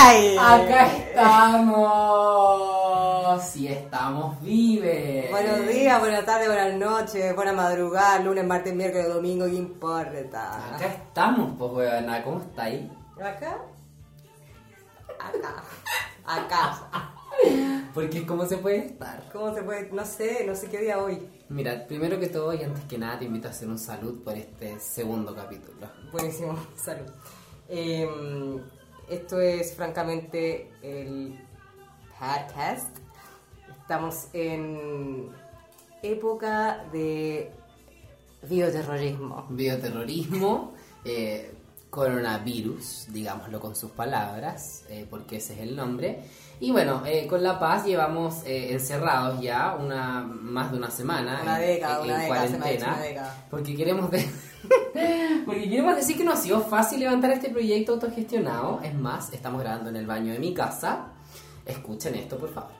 Acá estamos. Sí, estamos vives. Buenos días, buenas tardes, buenas noches, buena madrugada, lunes, martes, miércoles, domingo, ¿qué importa? Acá estamos, pues, weona. ¿Cómo está ahí? ¿Acá? Acá. Acá. Porque, ¿cómo se puede estar? ¿Cómo se puede? No sé, no sé qué día hoy. Mira, primero que todo y antes que nada te invito a hacer un salud por este segundo capítulo. Buenísimo, salud. Eh, esto es francamente el podcast. Estamos en época de bioterrorismo. Bioterrorismo, eh, coronavirus, digámoslo con sus palabras, eh, porque ese es el nombre. Y bueno, eh, con La Paz llevamos eh, encerrados ya una más de una semana Una década, en, una en década, se me ha hecho cuarentena, una década. porque queremos de- porque queremos decir que no ha sido fácil levantar este proyecto autogestionado. Es más, estamos grabando en el baño de mi casa. Escuchen esto, por favor.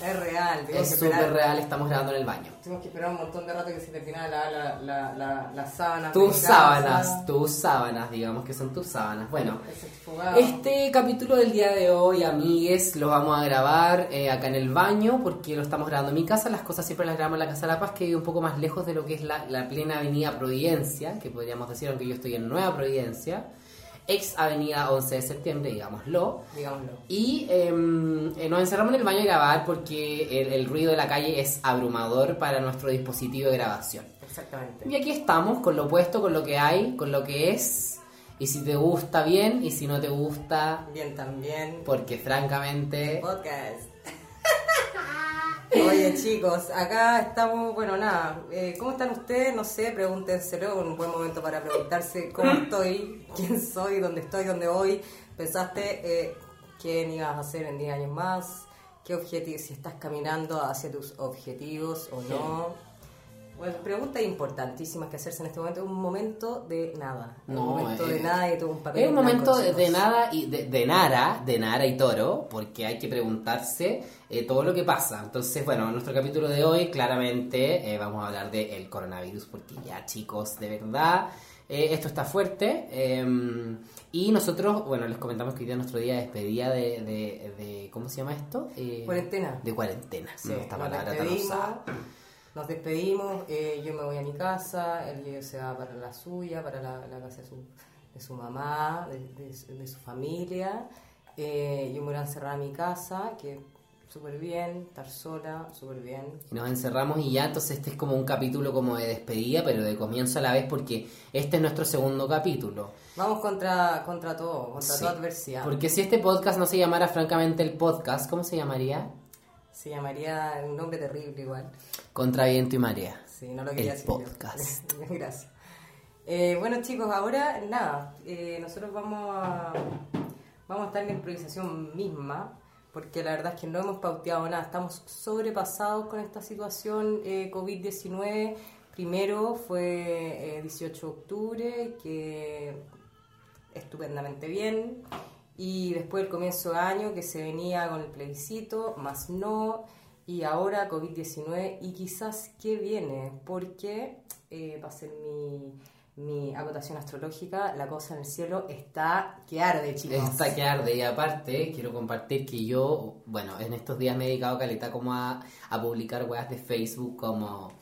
Es real, Es súper real, estamos grabando en el baño. Tenemos que esperar un montón de rato que se termine la, la, la, la, la sábana. Tus sábanas, tus sábanas, digamos que son tus sábanas. Bueno. Este capítulo del día de hoy, amigues, lo vamos a grabar eh, acá en el baño porque lo estamos grabando en mi casa. Las cosas siempre las grabamos en la Casa de la Paz, que vive un poco más lejos de lo que es la, la plena avenida Providencia, que podríamos decir, aunque yo estoy en Nueva Providencia, ex avenida 11 de septiembre, digámoslo. Digámoslo. Y em, eh, nos encerramos en el baño a grabar porque el, el ruido de la calle es abrumador para nuestro dispositivo de grabación. Exactamente. Y aquí estamos, con lo opuesto, con lo que hay, con lo que es. Y si te gusta bien, y si no te gusta, Bien también. porque francamente... Podcast. Oye chicos, acá estamos, bueno nada, eh, ¿cómo están ustedes? No sé, pregúntenselo, un buen momento para preguntarse cómo estoy, quién soy, dónde estoy, dónde voy. ¿Pensaste eh, qué ibas a hacer en 10 años más? ¿Qué objetivos, si estás caminando hacia tus objetivos o no? Bueno, preguntas importantísimas que hacerse en este momento, un momento de nada, No, un momento eh, de nada y todo un papel Es un blanco, momento de, de nada y de, de nara, de nara y toro, porque hay que preguntarse eh, todo lo que pasa. Entonces, bueno, en nuestro capítulo de hoy claramente eh, vamos a hablar del coronavirus, porque ya chicos, de verdad, eh, esto está fuerte. eh, y nosotros, bueno, les comentamos que hoy día es nuestro día de despedida de, de, de- ¿cómo se llama esto? Eh, Cuarentena. De cuarentena, Sí, esta palabra tan usada. Nos despedimos, eh, yo me voy a mi casa, él se va para la suya, para la, la casa de su, de su mamá, de, de su- de su familia. Eh, yo me voy a encerrar a mi casa, que súper bien, estar sola, súper bien. Nos encerramos y ya, entonces este es como un capítulo como de despedida, pero de comienzo a la vez, porque este es nuestro segundo capítulo. Vamos contra, contra todo, contra Sí. toda adversidad. Porque si este podcast no se llamara francamente el podcast, ¿cómo se llamaría? Se llamaría un nombre terrible igual. Contra viento y marea. Sí, no lo quería El decir yo. podcast. Gracias. Eh, bueno chicos, ahora nada, eh, nosotros vamos a, vamos a estar en la improvisación misma, porque la verdad es que no hemos pauteado nada, estamos sobrepasados con esta situación eh, COVID-19. Primero fue eh, 18 de octubre, que estupendamente bien. Y después el comienzo de año que se venía con el plebiscito, más no. Y ahora COVID-19 y quizás qué viene, porque eh, va a ser mi, mi acotación astrológica, la cosa en el cielo está que arde, chicos. Está que arde y aparte quiero compartir que yo, bueno, en estos días me he dedicado caleta como a, a publicar weas de Facebook como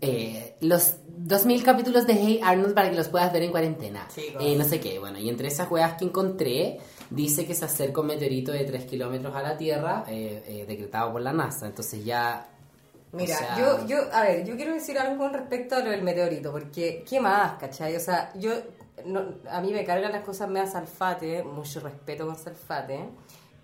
eh, los 2000 capítulos de Hey Arnold para que los puedas ver en cuarentena. Eh, no sé qué, bueno, y entre esas weas que encontré dice que se acerca un meteorito de 3 kilómetros a la Tierra eh, eh, decretado por la NASA, entonces ya... Mira, o sea, yo, yo, a ver, yo quiero decir algo con respecto a lo del meteorito, porque ¿qué más, cachai? O sea, yo, no, a mí me cargan las cosas medio salfate, mucho respeto con salfate,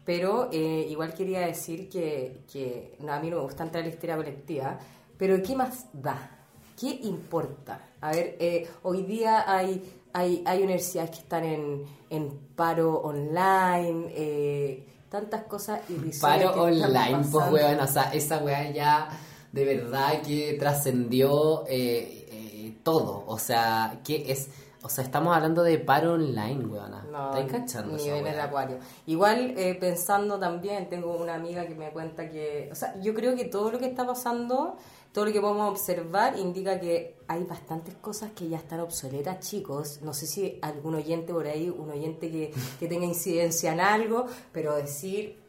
pero eh, igual quería decir que, que no, a mí no me gusta entrar en la histeria colectiva, pero ¿qué más da? ¿Qué importa? A ver, eh, hoy día hay, hay, hay universidades que están en, en paro online, eh, tantas cosas irrisorias. Paro online, pues weón, o sea, esa weá ya de verdad que trascendió eh, eh, todo, o sea, que es, o sea, estamos hablando de paro online, weona, No, ¿estáis cachando nivel del acuario. Igual eh, pensando también, tengo una amiga que me cuenta que, o sea, yo creo que todo lo que está pasando todo lo que podemos observar indica que hay bastantes cosas que ya están obsoletas, chicos. No sé si algún oyente por ahí, un oyente que, que tenga incidencia en algo, pero decir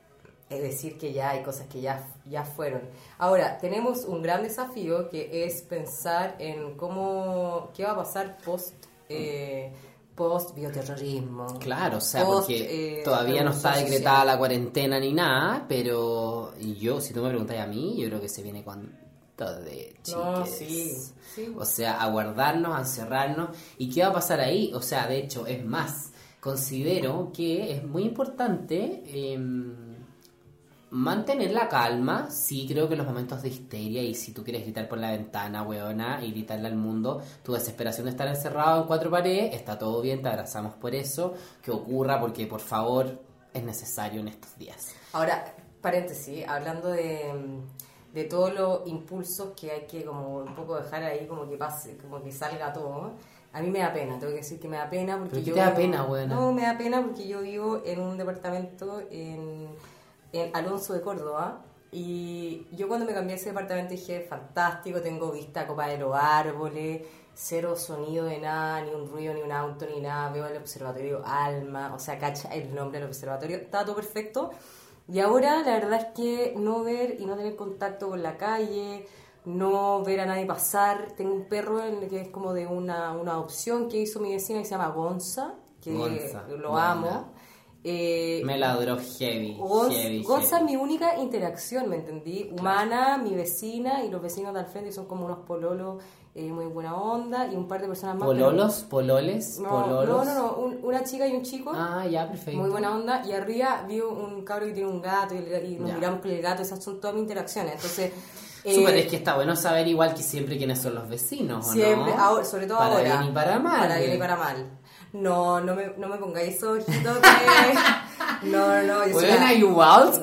es decir que ya hay cosas que ya, ya fueron. Ahora, tenemos un gran desafío que es pensar en cómo, qué va a pasar post... Eh, post bioterrorismo. Claro, o sea, porque eh, todavía no está decretada la cuarentena ni nada, pero yo, si tú me preguntas a mí, yo creo que se viene con de no, sí, O sea, aguardarnos, a encerrarnos. ¿Y qué va a pasar ahí? O sea, de hecho, es más, considero que es muy importante... Eh, mantener la calma, sí creo que en los momentos de histeria y si tú quieres gritar por la ventana, weona, y gritarle al mundo tu desesperación de estar encerrado en cuatro paredes, está todo bien, te abrazamos por eso, que ocurra porque por favor es necesario en estos días. Ahora, paréntesis, hablando de, de todos los impulsos que hay que como un poco dejar ahí, como que pase, como que salga todo. A mí me da pena, tengo que decir que me da pena porque yo... te da pena, weona? No, me da pena porque yo vivo en un departamento en en Alonso de Córdoba. Y yo cuando me cambié a ese departamento dije, fantástico, tengo vista a copa de los árboles, cero sonido de nada, ni un ruido, ni un auto, ni nada. Veo el observatorio Alma, o sea, cacha el nombre del observatorio, está todo perfecto. Y ahora la verdad es que no ver y no tener contacto con la calle, no ver a nadie pasar. Tengo un perro en que es como de una, una opción que hizo mi vecina que se llama Gonza, que lo amo. Eh, me ladró heavy. Gonza es mi única interacción, ¿me entendí? Humana, mi vecina y los vecinos de al frente son como unos pololos eh, muy buena onda y un par de personas más. ¿Pololos? ¿Pololes? No, ¿Pololos? no, no, una chica y un chico. Ah, ya, perfecto. Muy buena onda. Y arriba vi un cabro que tiene un gato y, nos miramos con el gato. Esas son todas mis interacciones. Entonces. Súper, es que está bueno saber igual que siempre quiénes son los vecinos, ¿o Siempre, sobre todo para ahora. Para bien y para mal. Para bien y para mal. No, no me, no me pongáis ojitos que... No, no, no. Yo bueno, hay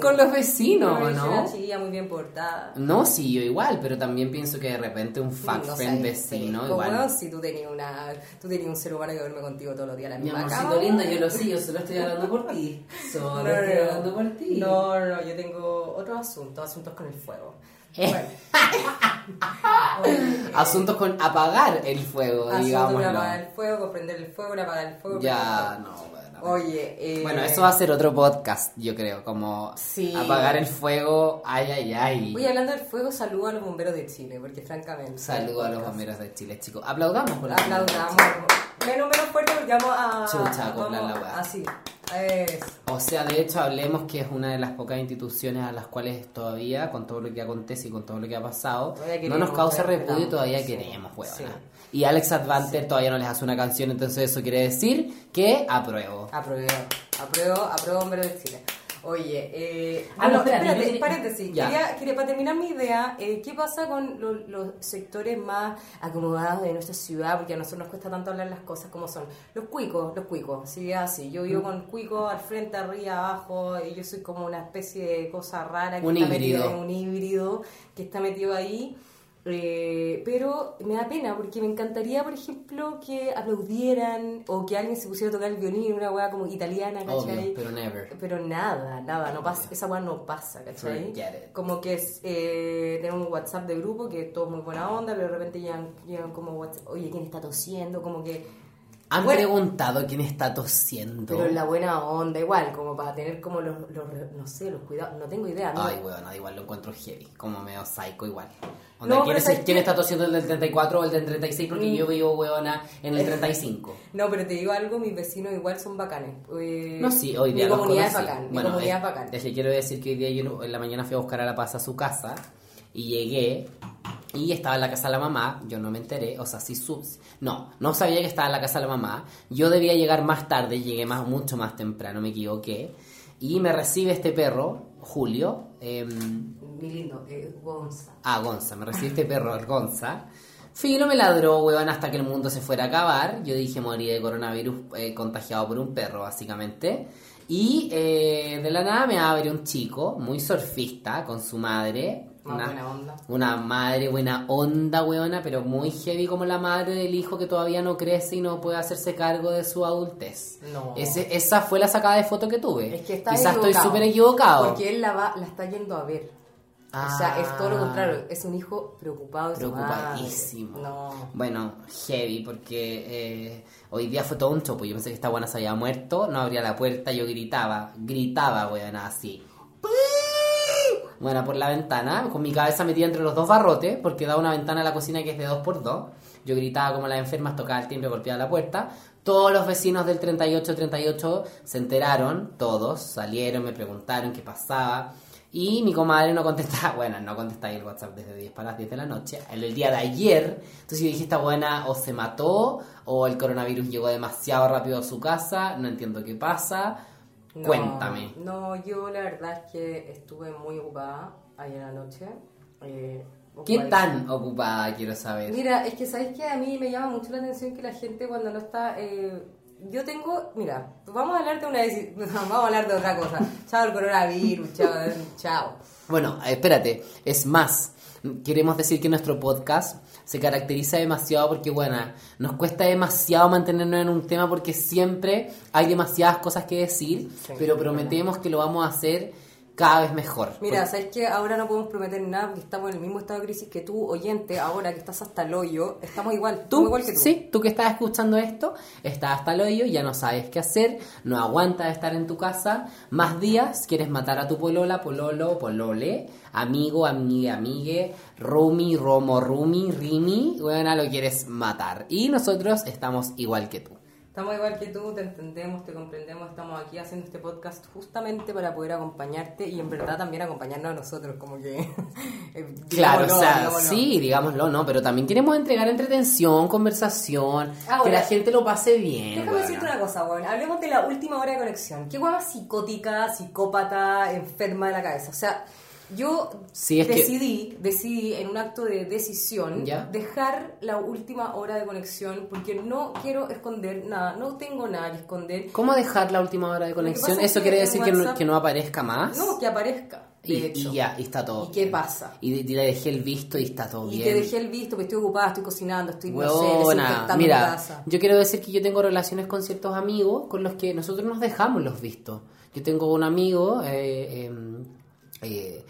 con los vecinos, ¿no? ¿no? Soy una muy bien portada. No, sí, yo igual, pero también pienso que de repente un fuck friend vecino igual. Bueno, si tú tenías una... Tú tenías un ser humano que duerme contigo todos los días en la misma Mi cama. linda, yo lo sé, yo solo estoy hablando por ti. Solo no, estoy hablando por ti. No, no, yo tengo otros asuntos, asuntos con el fuego. Asuntos con apagar el fuego, digamos. con apagar el fuego, con prender el fuego, con apagar el fuego. Ya, no, bueno. Oye, eh... bueno, eso va a ser otro podcast, yo creo, como apagar el fuego, ay, ay, ay. Oye, hablando del fuego, saludo a los bomberos de Chile, porque francamente. Saludo a los bomberos de Chile, chicos. Aplaudamos por la Aplaudamos. Menos, menos fuerte porque vamos a. Chucha, a la weá. O sea, de hecho, hablemos que es una de las pocas instituciones a las cuales todavía, con todo lo que acontece y con todo lo que ha pasado, no nos causa repudio y todavía queremos, huevona. Y Alex Advanter todavía no les hace una canción, entonces eso quiere decir que apruebo. Apruebo, apruebo, apruebo, hombre de Chile. Oye, eh, ah, no, espérate, paréntesis. Quería, quería, para terminar mi idea, eh, ¿qué pasa con los sectores más acomodados de nuestra ciudad? Porque a nosotros nos cuesta tanto hablar las cosas como son. Los cuicos, los cuicos, sí, así. Yo vivo mm. con cuicos al frente, arriba, abajo, y yo soy como una especie de cosa rara que un está híbrido. un híbrido que está metido ahí. Eh, pero me da pena porque me encantaría, por ejemplo, que aplaudieran o que alguien se pusiera a tocar el violín, una weá como italiana, ¿cachai? pero never. Pero nada, nada, no pasa, esa weá no pasa, ¿cachai? Como que es eh, tener un WhatsApp de grupo que es todo muy buena onda, pero de repente llegan, llegan como WhatsApp, oye, ¿quién está tosiendo? Como que han preguntado quién está tosiendo. Pero en la buena onda, igual, como para tener como los, los no sé, los cuidados, no tengo idea. ¿no? Ay, weón, igual lo encuentro heavy, como medio psycho igual. Onda, ¿quién, es, ¿quién está tosiendo el del 34 o el del 36? Porque yo mm. vivo, weona, en el 35. no, pero te digo algo, mis vecinos igual son bacanes. Eh, no, sí, hoy día Mi comunidad es bacán, mi comunidad es, bacán. Es que quiero decir que hoy día yo en la mañana fui a buscar a La Paz a su casa y llegué y estaba en la casa de la mamá, yo no me enteré, o sea, sí sub... No, no sabía que estaba en la casa de la mamá. Yo debía llegar más tarde, llegué más, mucho más temprano, me equivoqué. Y me recibe este perro, Julio. Eh, Mi lindo, eh, Gonza. Ah, Gonza, me recibe este perro, Gonza. Filo me ladró, weón, hasta que el mundo se fuera a acabar. Yo dije morí de coronavirus eh, contagiado por un perro, básicamente. Y eh, de la nada me abre un chico, muy surfista, con su madre, una, buena onda. Una madre buena onda, weona, pero muy heavy como la madre del hijo que todavía no crece y no puede hacerse cargo de su adultez. No. Ese, esa fue la sacada de foto que tuve. Es que está Quizás estoy súper equivocado. Porque él la, va, la está yendo a ver. o sea, es todo lo Ah. contrario, es un hijo preocupado. Preocupadísimo. No. Bueno, heavy, porque eh, hoy día fue todo un chopo. Yo pensé que esta buena se había muerto, no abría la puerta, yo gritaba, gritaba, weón, así. Bueno, por la ventana, con mi cabeza metida entre los dos barrotes, porque da una ventana a la cocina que es de dos por dos. Yo gritaba como las enfermas, tocaba el timbre, golpeaba la puerta. Todos los vecinos del 38-38 se enteraron, todos salieron, me preguntaron qué pasaba. Y mi comadre no contestaba, bueno, no contestaba el WhatsApp desde 10 para las 10 de la noche, el, el día de ayer. Entonces yo dije, esta buena o se mató o el coronavirus llegó demasiado rápido a su casa, no entiendo qué pasa. No, Cuéntame. No, yo la verdad es que estuve muy ocupada ayer anoche. eh, ¿Qué tan ocupada quiero saber? Mira, es que sabes que a mí me llama mucho la atención que la gente cuando no está. eh, yo tengo. Mira, vamos a hablar de una. Vamos a hablar de otra cosa. Chao el coronavirus, chao. chao. Bueno, espérate, es más, queremos decir que nuestro podcast se caracteriza demasiado porque, bueno, nos cuesta demasiado mantenernos en un tema porque siempre hay demasiadas cosas que decir, Sí, pero prometemos que lo vamos a hacer cada vez mejor. Mira, Porque- sabes que ahora no podemos prometer nada porque estamos en el mismo estado de crisis que tú, oyente, ahora que estás hasta el hoyo. Estamos igual, tú, igual que tú. sí, tú que estás escuchando esto, estás hasta el hoyo, ya no sabes qué hacer, no aguantas estar en tu casa, más días, quieres matar a tu polola, pololo, polole, amigo, amigue, amigue, rumi, romo, rumi, rimi, bueno, lo quieres matar. Y nosotros estamos igual que tú. Estamos igual que tú, te entendemos, te comprendemos, estamos aquí haciendo este podcast justamente para poder acompañarte y en verdad también acompañarnos a nosotros, como que... eh, Claro, o sea, digámoslo. sí, digámoslo, ¿no? Pero también queremos entregar entretención, conversación, que la gente lo pase bien. Déjame weona. decirte una cosa, weón. Hablemos de la última hora de conexión. Qué guapa psicótica, psicópata, enferma de la cabeza. O sea, yo Sí, es que- decidí, decidí en un acto de decisión ¿Ya? dejar la última hora de conexión porque no quiero esconder nada, no tengo nada que esconder. ¿Cómo dejar la última hora de conexión? ¿Eso quiere decir que no, que no aparezca más? No, que aparezca. De Y, hecho. y ya, y está todo. ¿Y qué pasa? Y, y le dejé el visto y está todo Y bien. te dejé el visto, que estoy ocupada, estoy cocinando, estoy no sé, mira, casa. yo quiero decir que yo tengo relaciones con ciertos amigos con los que nosotros nos dejamos los vistos. Yo tengo un amigo, eh, em, eh,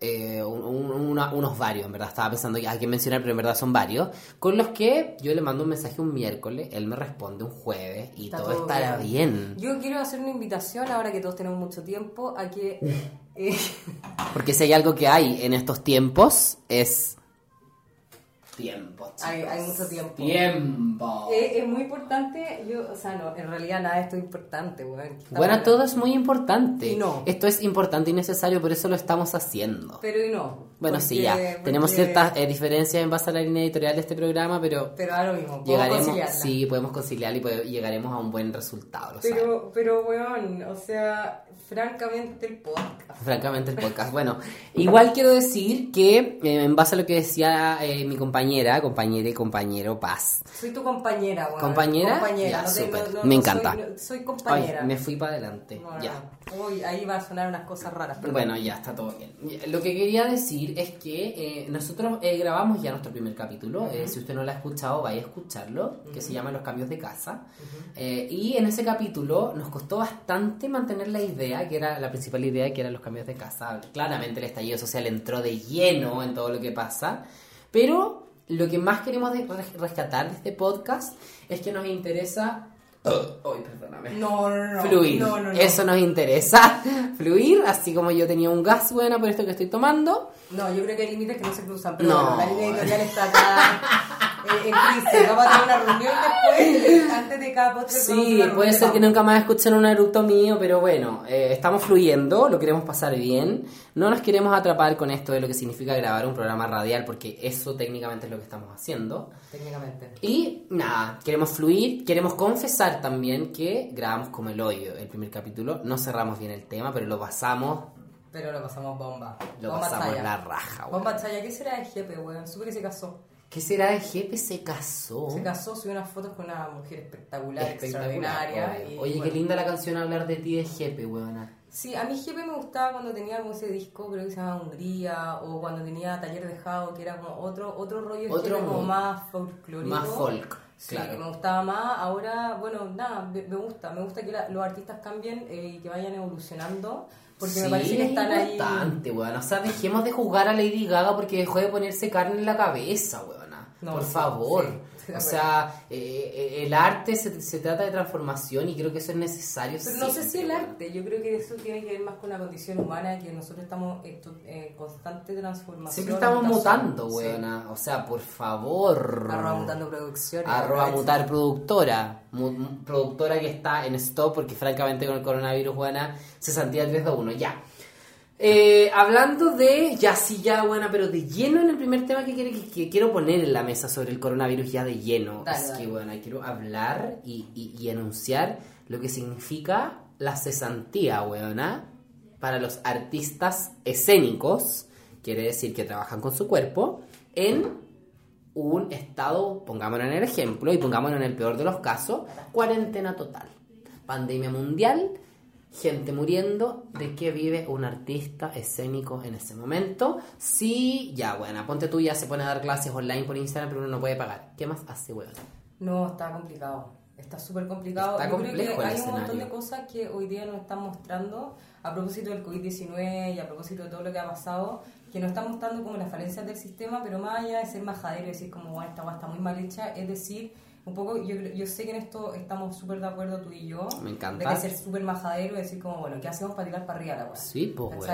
eh, un- un- una- unos varios, en verdad, estaba pensando que hay que mencionar, pero en verdad son varios, con los que yo le mando un mensaje un miércoles, él me responde un jueves y Está todo, todo estará bien. Yo quiero hacer una invitación, ahora que todos tenemos mucho tiempo, a que... eh, Porque si hay algo que hay en estos tiempos es tiempo. Hay- chicos. hay mucho tiempo. Tiempo. Eh, es muy importante, yo, o sea, no, en realidad nada de esto es importante, Bueno, bueno. todo es muy importante. Y no. Esto es importante y necesario, por eso lo estamos haciendo. Pero y no. Bueno, porque- sí, ya. Tenemos porque- ciertas eh, diferencias en base a la línea editorial de este programa, pero Pero ahora mismo, podemos llegaremos, sí, podemos conciliar y pode- llegaremos a un buen resultado. lo. Pero, pero, weón, o sea, francamente el podcast. Francamente el podcast. Bueno, igual quiero decir que eh, en base a lo que decía eh, mi compañera, compañera y compañero Paz, Soy tu compañera, weón. ¿Compañera? Compañera, Ya, no te- súper. no- no- Me encanta. Soy, compañera. Ay, me fui para adelante. Ya. Uy, ahí va a sonar unas cosas raras. Pero Bueno, ya está todo bien. Lo que quería decir es que eh, nosotros eh, grabamos ya nuestro primer capítulo. Eh, si usted no lo ha escuchado, vaya a escucharlo, que se llama Los cambios de casa. Y en ese capítulo nos costó bastante mantener la idea, que era la principal idea, que eran los cambios de casa. Claramente el estallido social entró de lleno en todo lo que pasa, pero lo que más queremos de- res- rescatar de este podcast es que nos interesa... Ay, perdóname. No, no, no. Fluir. No, no, no. Eso nos interesa. Fluir, así como yo tenía un gas bueno por esto que estoy tomando. No, yo creo que hay límites que no se cruzan. Pero No. bueno, la línea editorial está acá en crisis. Vamos a tener una reunión después, antes de cada hacer Sí, puede ser que nunca más escuchen un eructo mío, pero bueno, eh, estamos fluyendo, lo queremos pasar bien. No nos queremos atrapar con esto de lo que significa grabar un programa radial, porque eso técnicamente es lo que estamos haciendo. Técnicamente. Y nada, queremos fluir, queremos confesar también que grabamos como el hoyo el primer capítulo. No cerramos bien el tema, pero lo pasamos, Pero lo pasamos bomba. lo bomba pasamos chaya. la raja. weón. Bomba chaya. ¿Qué será de Jepe, weón? Supe que se casó. ¿Qué será de Jepe? Se casó. Se casó, subió unas fotos con una mujer espectacular, Espectacular. extraordinaria. y, Oye, qué linda la canción Hablar de ti de Jepe, weona. Sí, a mí Jepe me gustaba cuando tenía como ese disco, creo que se llama Hungría, o cuando tenía Taller Dejado, que era como otro, otro rollo Otro como más folclórico. Más folk. Sí, Claro. que me gustaba más. Ahora, bueno, nada, me, me gusta. Me gusta que la- los artistas cambien eh, y que vayan evolucionando. Porque me Sí, parece que están es ahí. importante, weón. O sea, dejemos de jugar a Lady Gaga porque dejó de ponerse carne en la cabeza, weona. No, Por sí, favor. sí, o sea, eh, eh, el arte se, se trata de transformación y creo que eso es necesario. Pero no sé si el arte, yo creo que eso tiene que ver más con la condición humana, que nosotros estamos en en constante transformación. Siempre estamos mutación. mutando, Sí. weona. O sea, por favor. Arroba mutando producciones. Arroba mutar productora. Mu- productora que está en stop porque francamente con el coronavirus, buena, cesantía 3 2 1. Ya. Eh, hablando de, ya sí, ya, buena, pero de lleno en el primer tema que, quiere- que- que quiero poner en la mesa sobre el coronavirus, ya de lleno. Dale, es dale. que, bueno, quiero hablar y, y, y anunciar lo que significa la cesantía, weona, para los artistas escénicos, quiere decir que trabajan con su cuerpo, en un estado, pongámonos en el ejemplo y pongámonos en el peor de los casos, cuarentena total. Pandemia mundial, gente muriendo, ¿de qué vive un artista escénico en ese momento? Sí, ya, bueno, ponte tú, ya se pone a dar clases online por Instagram, pero uno no puede pagar. ¿Qué más hace, weón? No, está complicado. Está súper complicado. Está Yo creo que hay un montón de cosas que hoy día nos están mostrando a propósito del COVID-19 y a propósito de todo lo que ha pasado, que nos están mostrando como las falencias del sistema, pero más allá de ser majadero y decir como "Guau, esta guay está muy mal hecha, es decir, un poco, yo, yo sé que en esto estamos súper de acuerdo tú y yo, Me encanta. de que ser súper majadero y decir como, bueno, ¿qué hacemos para tirar para arriba la weá? Sí, pues.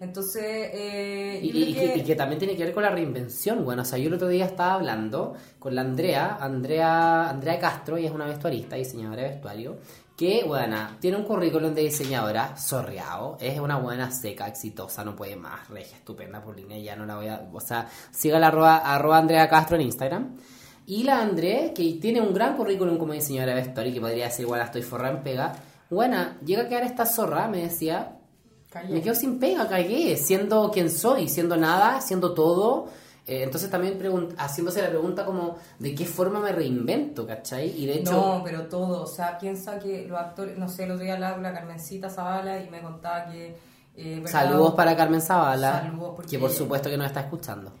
Entonces, eh, Y, y- y que, y que también tiene que ver con la reinvención, bueno, o sea, yo el otro día estaba hablando con la Andrea, Andrea, Andrea Castro, ella es una vestuarista, diseñadora de vestuario, que, bueno, tiene un currículum de diseñadora sorreado, es una buena seca, exitosa, no puede más, regia, estupenda por línea, ya no la voy a, o sea, siga la arroba, arroba Andrea Castro en Instagram. Y la Andrea, que tiene un gran currículum como diseñadora de vestuario, que podría decir, bueno, estoy forrada en pega, buena, llega a quedar esta zorra, me decía, me quedo sin pega, cagué, siendo quien soy, siendo nada, siendo todo. Eh, entonces también haciéndose la pregunta como de qué forma me reinvento, ¿cachai? Y de hecho, No, pero todo, o sea, piensa que los actores, no sé, el otro día hablaba con la Carmencita Zavala y me contaba que... eh, saludos para Carmen Zavala, Saludos, porque- que por supuesto que nos está escuchando.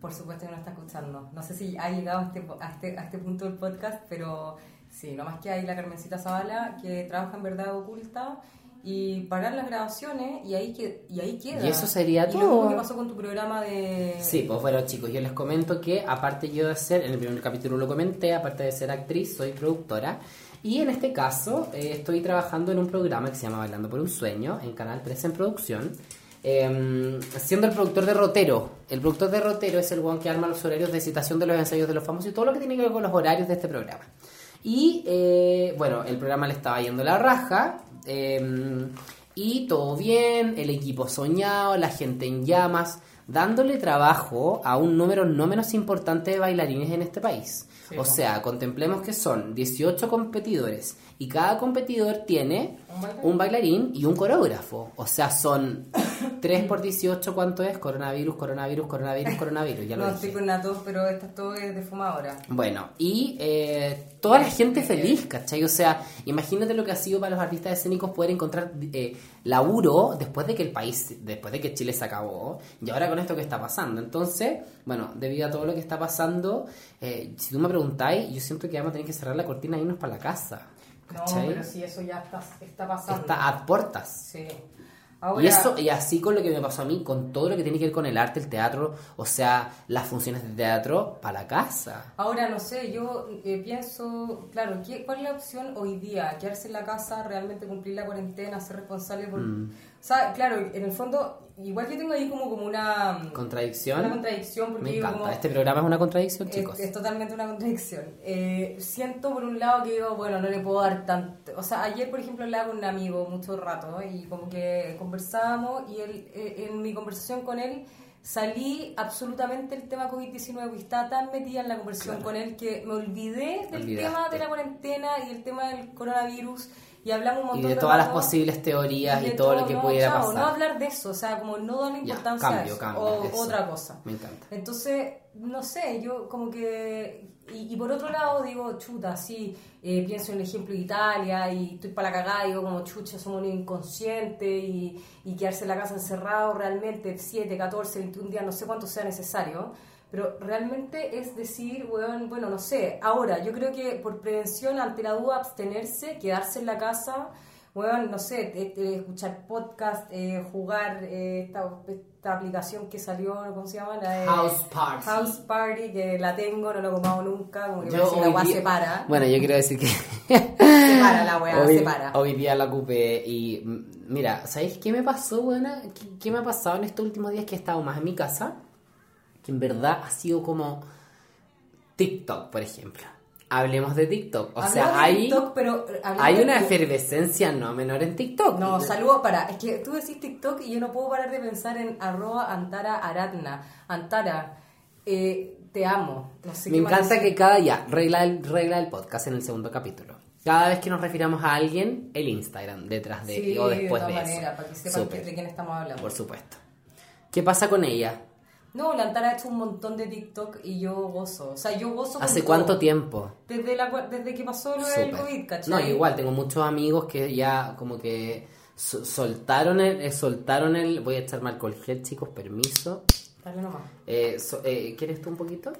Por supuesto que no está escuchando. No sé si ha llegado a este, a este, a este punto del podcast, pero sí, nomás que hay la Carmencita Zavala que trabaja en verdad oculta y parar las grabaciones y ahí, que, y ahí queda. Y eso sería y todo. Que pasó con tu programa de... Sí, pues bueno chicos, yo les comento que aparte yo de ser, en el primer capítulo lo comenté, aparte de ser actriz, soy productora. Y en este caso eh, estoy trabajando en un programa que se llama Bailando por un Sueño, en Canal 3 en producción. Eh, siendo el productor de Rotero. El productor de Rotero es el one que arma los horarios de citación de los ensayos de los famosos y todo lo que tiene que ver con los horarios de este programa. Y eh, bueno, el programa le estaba yendo la raja. eh, y todo bien, el equipo soñado, la gente en llamas, dándole trabajo a un número no menos importante de bailarines en este país. Sí, o sea, contemplemos que son 18 competidores y cada competidor tiene ¿Un bailarín? un bailarín y un coreógrafo. O sea, son 3 por 18, ¿cuánto es? Coronavirus, coronavirus, coronavirus, coronavirus. Ya lo no dije. estoy con tos, pero esto todo es de fumadora. Bueno, y eh, toda la gente feliz, ¿cachai? O sea, imagínate lo que ha sido para los artistas escénicos poder encontrar eh, laburo después de que el país, después de que Chile se acabó, y ahora con esto que está pasando. Entonces, bueno, debido a todo lo que está pasando, eh, si tú me preguntáis, yo siento que vamos a tener que cerrar la cortina e irnos para la casa. No, ¿Cachai? pero sí, eso ya está, está pasando. Está a puertas. Sí. Ahora, Y eso, y así con lo que me pasó a mí, con todo lo que tiene que ver con el arte, el teatro, o sea, las funciones de teatro para la casa. Ahora, no sé, yo eh, pienso, claro, ¿qué, ¿cuál es la opción hoy día? ¿Quedarse en la casa, realmente cumplir la cuarentena, ser responsable por... Mm. O sea, claro, en el fondo, igual yo tengo ahí como, como una... Contradicción. Una contradicción, porque Me encanta. como- Este programa es una contradicción, es, chicos. es totalmente una contradicción. Eh, siento por un lado que digo, bueno, no le puedo dar tanto. O sea, ayer, por ejemplo, hablaba con un amigo mucho rato y como que conversábamos y él, eh, en mi conversación con él salí absolutamente el tema COVID-19 y estaba tan metida en la conversación Claro. con él que me olvidé del Olvidaste. tema de la cuarentena y el tema del coronavirus y hablamos un Y montón de todas las posibles teorías y, de todo lo que no, pudiera chao, pasar. No hablar de eso, o sea, como no darle Ya, importancia a cambio, eso, cambio, o eso. otra cosa. Me encanta. Entonces, no sé, yo como que... Y, y por otro lado digo, chuta, sí, eh, pienso en el ejemplo de Italia y estoy para la cagada, digo como chucha, somos un inconsciente y, y quedarse en la casa encerrado realmente 7, 14, 21 días, no sé cuánto sea necesario. Pero realmente es decir, weón, bueno, no sé, ahora, yo creo que por prevención ante la duda, abstenerse, quedarse en la casa, weón, no sé, te- te- escuchar podcast, eh, jugar eh, esta, esta aplicación que salió, ¿cómo se llama? La de House Party. House Party, que la tengo, no lo he ocupado nunca, como que Yo la weá se para. Bueno, yo quiero decir que Se para la weá, hoy, se para. hoy día la ocupé y mm, mira, ¿sabéis qué me pasó, buena? ¿Qué, qué me ha pasado en estos últimos días que he estado más en mi casa? Que en verdad ha sido como TikTok, por ejemplo. Hablemos de TikTok. O Hablamos sea, hay, TikTok, pero hablamos hay de una efervescencia no menor en TikTok. No, saludos para. Es que tú decís TikTok y yo no puedo parar de pensar en arroba Antara Aratna. Antara, eh, te amo. No sé Me encanta que cada ya, regla del, regla del podcast en el segundo capítulo. Cada vez que nos refiramos a alguien, el Instagram detrás de Sí, o después de de, eso. maneras, para que sepan de quién estamos hablando. por supuesto. ¿Qué pasa con ella? No, la Antara ha hecho un montón de TikTok y yo gozo. O sea, yo gozo ¿Hace todo. cuánto tiempo? Desde, la, desde que pasó lo del. COVID, ¿cachai? No, igual, tengo muchos amigos que ya como que so- soltaron el, eh, soltaron el, voy a echar alcohol gel, chicos, permiso. Dale nomás. Eh, so- eh, ¿Quieres tú un poquito?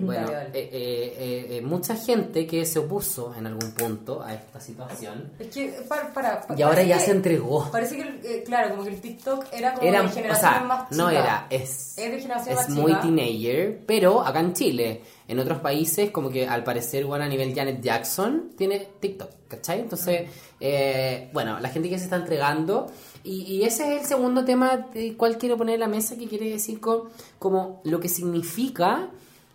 bueno, Dale, dale. eh, eh, eh, eh, mucha gente que se opuso en algún punto a esta situación Es que, para, para, y ahora ya que- se entregó. Parece que, claro, como que el TikTok era como Era, de o generación sea, más chica. no era, es, Es de generación es más muy chica. teenager, pero acá en Chile, en otros países, como que al parecer, bueno, a nivel Janet Jackson, tiene TikTok, ¿cachai? Entonces, eh, bueno, la gente que se está entregando, y, y ese es el segundo tema del cual quiero poner la mesa, que quiere decir con, como lo que significa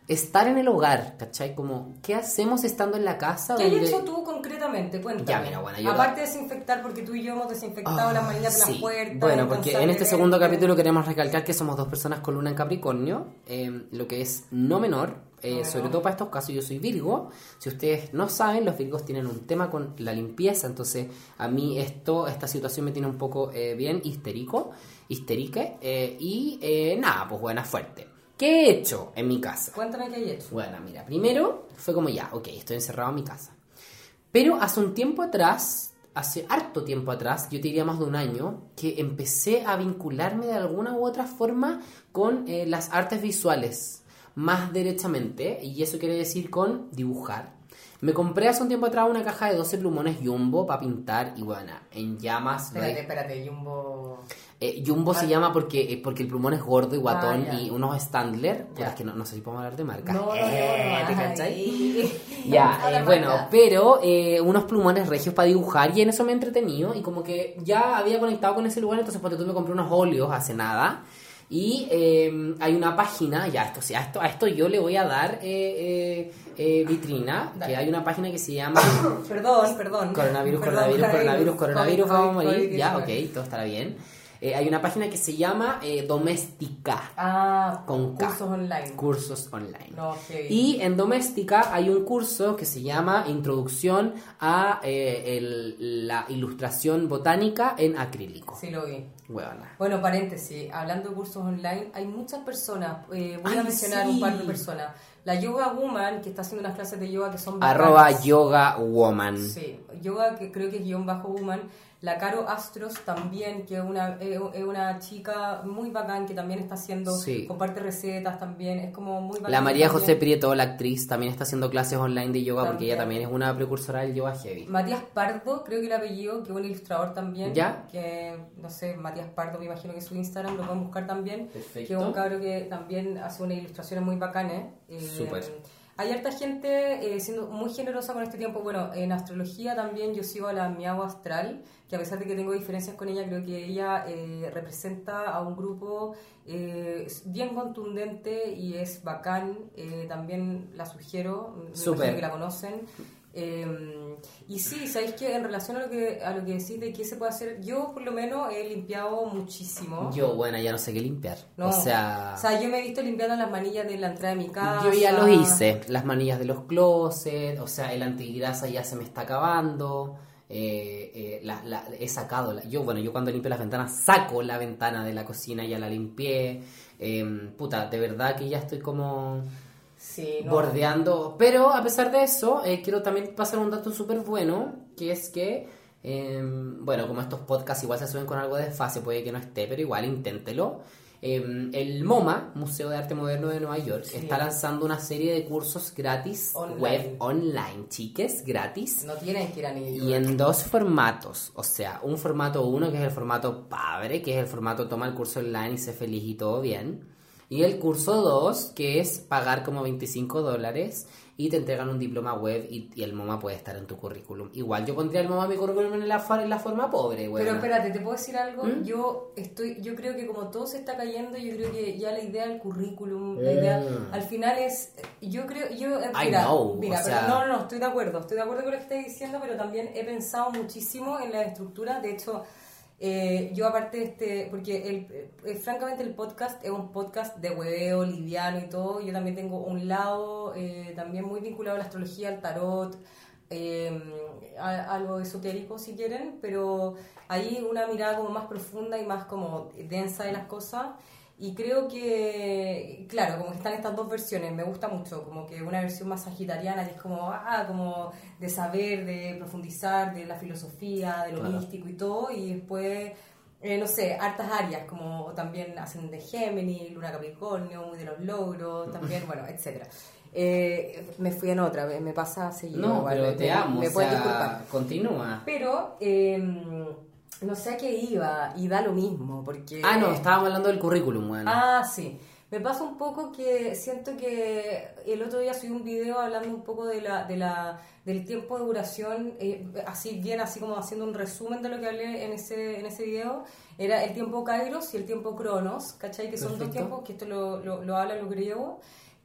estar en el hogar, ¿cachai? Como, ¿qué hacemos estando en la casa? ¿Qué has donde- hecho tú concretamente? Cuéntame. Ya, mira, bueno, yo- Aparte de desinfectar, porque tú y yo hemos desinfectado Ah, las manillas de las sí. puertas. Bueno, porque en este segundo capítulo queremos recalcar que somos dos personas con luna en Capricornio, eh, lo que es no menor, eh, No sobre todo para estos casos yo soy Virgo. Si ustedes no saben, los Virgos tienen un tema con la limpieza, entonces a mí esto, esta situación me tiene un poco eh, bien histérico, histérique, eh, y eh, nada, pues buena fuerte. ¿Qué he hecho en mi casa? Cuéntame qué hay hecho. Bueno, mira, primero fue como ya, ok, estoy encerrado en mi casa. Pero hace un tiempo atrás, hace harto tiempo atrás, yo te diría más de un año, que empecé a vincularme de alguna u otra forma con eh, las artes visuales, más derechamente, y eso quiere decir con dibujar. Me compré hace un tiempo atrás una caja de 12 plumones Jumbo para pintar, y bueno, en llamas... Espérate, he- espérate, Jumbo. Eh, Jumbo se llama porque, eh, porque el plumón es gordo y guatón Ah, y unos Standler, Ya. es que no, no sé si podemos hablar de marca. No, no, Eh, no, ¿te cachai? Ya, eh, bueno, pero eh, unos plumones regios para dibujar y en eso me he entretenido y como que ya había conectado con ese lugar, entonces cuando tú me compré unos óleos hace nada y eh, hay una página, ya esto, a esto, a esto yo le voy a dar eh, eh, eh, vitrina, Dale. que hay una página que se llama Perdón, perdón. coronavirus, Perdón, coronavirus, coronavirus, coronavirus, COVID, vamos a morir, ya, ok, todo estará bien. Eh, hay una página que se llama eh, Doméstica, Ah, Con K. cursos online. cursos online. No. Y en doméstica hay un curso que se llama Introducción a eh, el- la ilustración botánica en acrílico. Sí, lo vi. Huevona. Bueno, paréntesis, hablando de cursos online, hay muchas personas, eh, voy a mencionar sí. un par de personas. La Yoga Woman, que está haciendo unas clases de yoga que son Arroba bacanas. yoga woman. Sí, yoga que creo que es guion bajo woman. La Caro Astros también, que es una, es es una chica muy bacán que también está haciendo, Sí. comparte recetas también, es como muy bacán. La María también. José Prieto, la actriz, también está haciendo clases online de yoga porque ella también es una precursora del yoga heavy. Matías Pardo, creo que el apellido, que es un ilustrador también. ¿Ya? Que, no sé, Matías Pardo, me imagino que su Instagram lo pueden buscar también. Perfecto. Que es un cabro que también hace unas ilustraciones muy bacanas. Eh, Súper. Hay harta gente eh, siendo muy generosa con este tiempo. Bueno, en astrología también yo sigo a la Miago Astral, que a pesar de que tengo diferencias con ella, creo que ella eh, representa a un grupo eh, bien contundente y es bacán. Eh, también la sugiero, me imagino que la conocen. Eh, y sí, sabéis que en relación a lo que a lo que decís de qué se puede hacer, yo por lo menos he limpiado muchísimo. Yo, bueno, ya no sé qué limpiar. No. O sea, O sea, yo me he visto limpiando las manillas de la entrada de mi casa. yo ya lo hice. Las manillas de los closets, o sea, el antigrasa ya se me está acabando. eh, eh, la- la- he sacado, la- yo bueno, yo cuando limpio las ventanas saco la ventana de la cocina, ya la limpié. eh, puta, de verdad que ya estoy como Sí, no. bordeando. Pero a pesar de eso, eh, quiero también pasar un dato súper bueno, que es que, eh, bueno, como estos podcasts igual se suben con algo de desfase, puede que no esté, pero igual inténtelo. Eh, el MoMA, Museo de Arte Moderno de Nueva York, Sí. está lanzando una serie de cursos gratis Online. web online, chiques, gratis. No tienen que ir a York. Y en dos formatos, o sea, un formato uno que es el formato padre, que es el formato toma el curso online y sé feliz y todo bien. Y el curso 2, que es pagar como 25 dólares y te entregan un diploma web y, y el MoMA puede estar en tu currículum. Igual yo pondría el MoMA en mi currículum en la, en la forma pobre, güey. Pero espérate, ¿te puedo decir algo? ¿Mm? Yo estoy, yo creo que como todo se está cayendo, yo creo que ya la idea del currículum, la idea, Mm. al final es, yo creo, yo, eh, I mira, know, mira, o pero sea- no, no, no, estoy de acuerdo, estoy de acuerdo con lo que estás diciendo, pero también he pensado muchísimo en la estructura, de hecho, eh, yo aparte este, porque el, eh, francamente el podcast es un podcast de hueveo, liviano y todo, yo también tengo un lado eh, también muy vinculado a la astrología, al tarot, eh, a- algo esotérico si quieren, pero ahí una mirada como más profunda y más como densa de las cosas. Y creo que, claro, como que están estas dos versiones, me gusta mucho, como que una versión más sagitariana, que es como, ah, como de saber, de profundizar, de la filosofía, de lo Claro. místico y todo, y después, eh, no sé, hartas áreas, como también hacen de Géminis, Luna Capricornio, muy de los logros, también, bueno, etcétera. Eh, me fui en otra, me pasa seguido. no, igual, pero te amo, Me o sea, disculpar. continúa. Pero eh, no sé a qué iba y da lo mismo, porque... Ah, no, estábamos hablando del currículum, bueno. Ah, sí. Me pasa un poco que siento que el otro día subí un video hablando un poco de la, de la, del tiempo de duración, eh, así bien, así como haciendo un resumen de lo que hablé en ese, en ese video. Era el tiempo Kairos y el tiempo Cronos, ¿cachai? Que son dos tiempos, que esto lo, lo, lo hablan los griegos.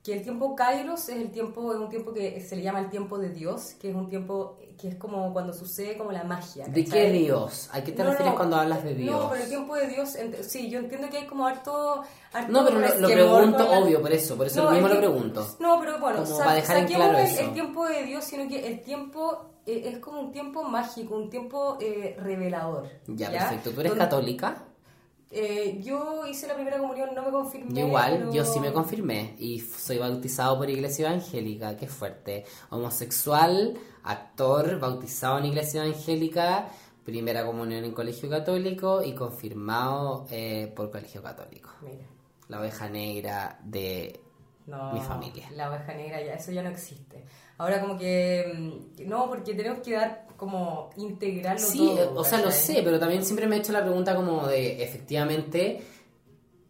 Que el tiempo Kairos es el tiempo, es un tiempo que se le llama el tiempo de Dios, que es un tiempo que es como cuando sucede como la magia. ¿De ¿cachai? qué Dios? ¿A qué te No, refieres no, cuando hablas de Dios? No, pero el tiempo de Dios, sí, yo entiendo que hay como harto... harto No, pero lo, pregunto, la- obvio, por eso, por eso No, lo mismo lo pregunto. No, pero bueno, Como para dejar en claro el, eso. el tiempo de Dios, sino que el tiempo eh, es como un tiempo mágico, un tiempo eh, revelador. Ya, perfecto. ¿Tú eres Donde- católica? Eh, yo hice la primera comunión, no me confirmé. Igual, pero- yo sí me confirmé y soy bautizado por iglesia evangélica, qué fuerte. Homosexual, actor, bautizado en iglesia evangélica, primera comunión en colegio católico y confirmado eh, por colegio católico. Mira, La oveja negra de no, mi familia. La oveja negra, ya, eso ya no existe. Ahora como que... mm, No, porque tenemos que dar como integrarlo Sí, todo. o sea, lo sé, pero también siempre me he hecho la pregunta como de, efectivamente,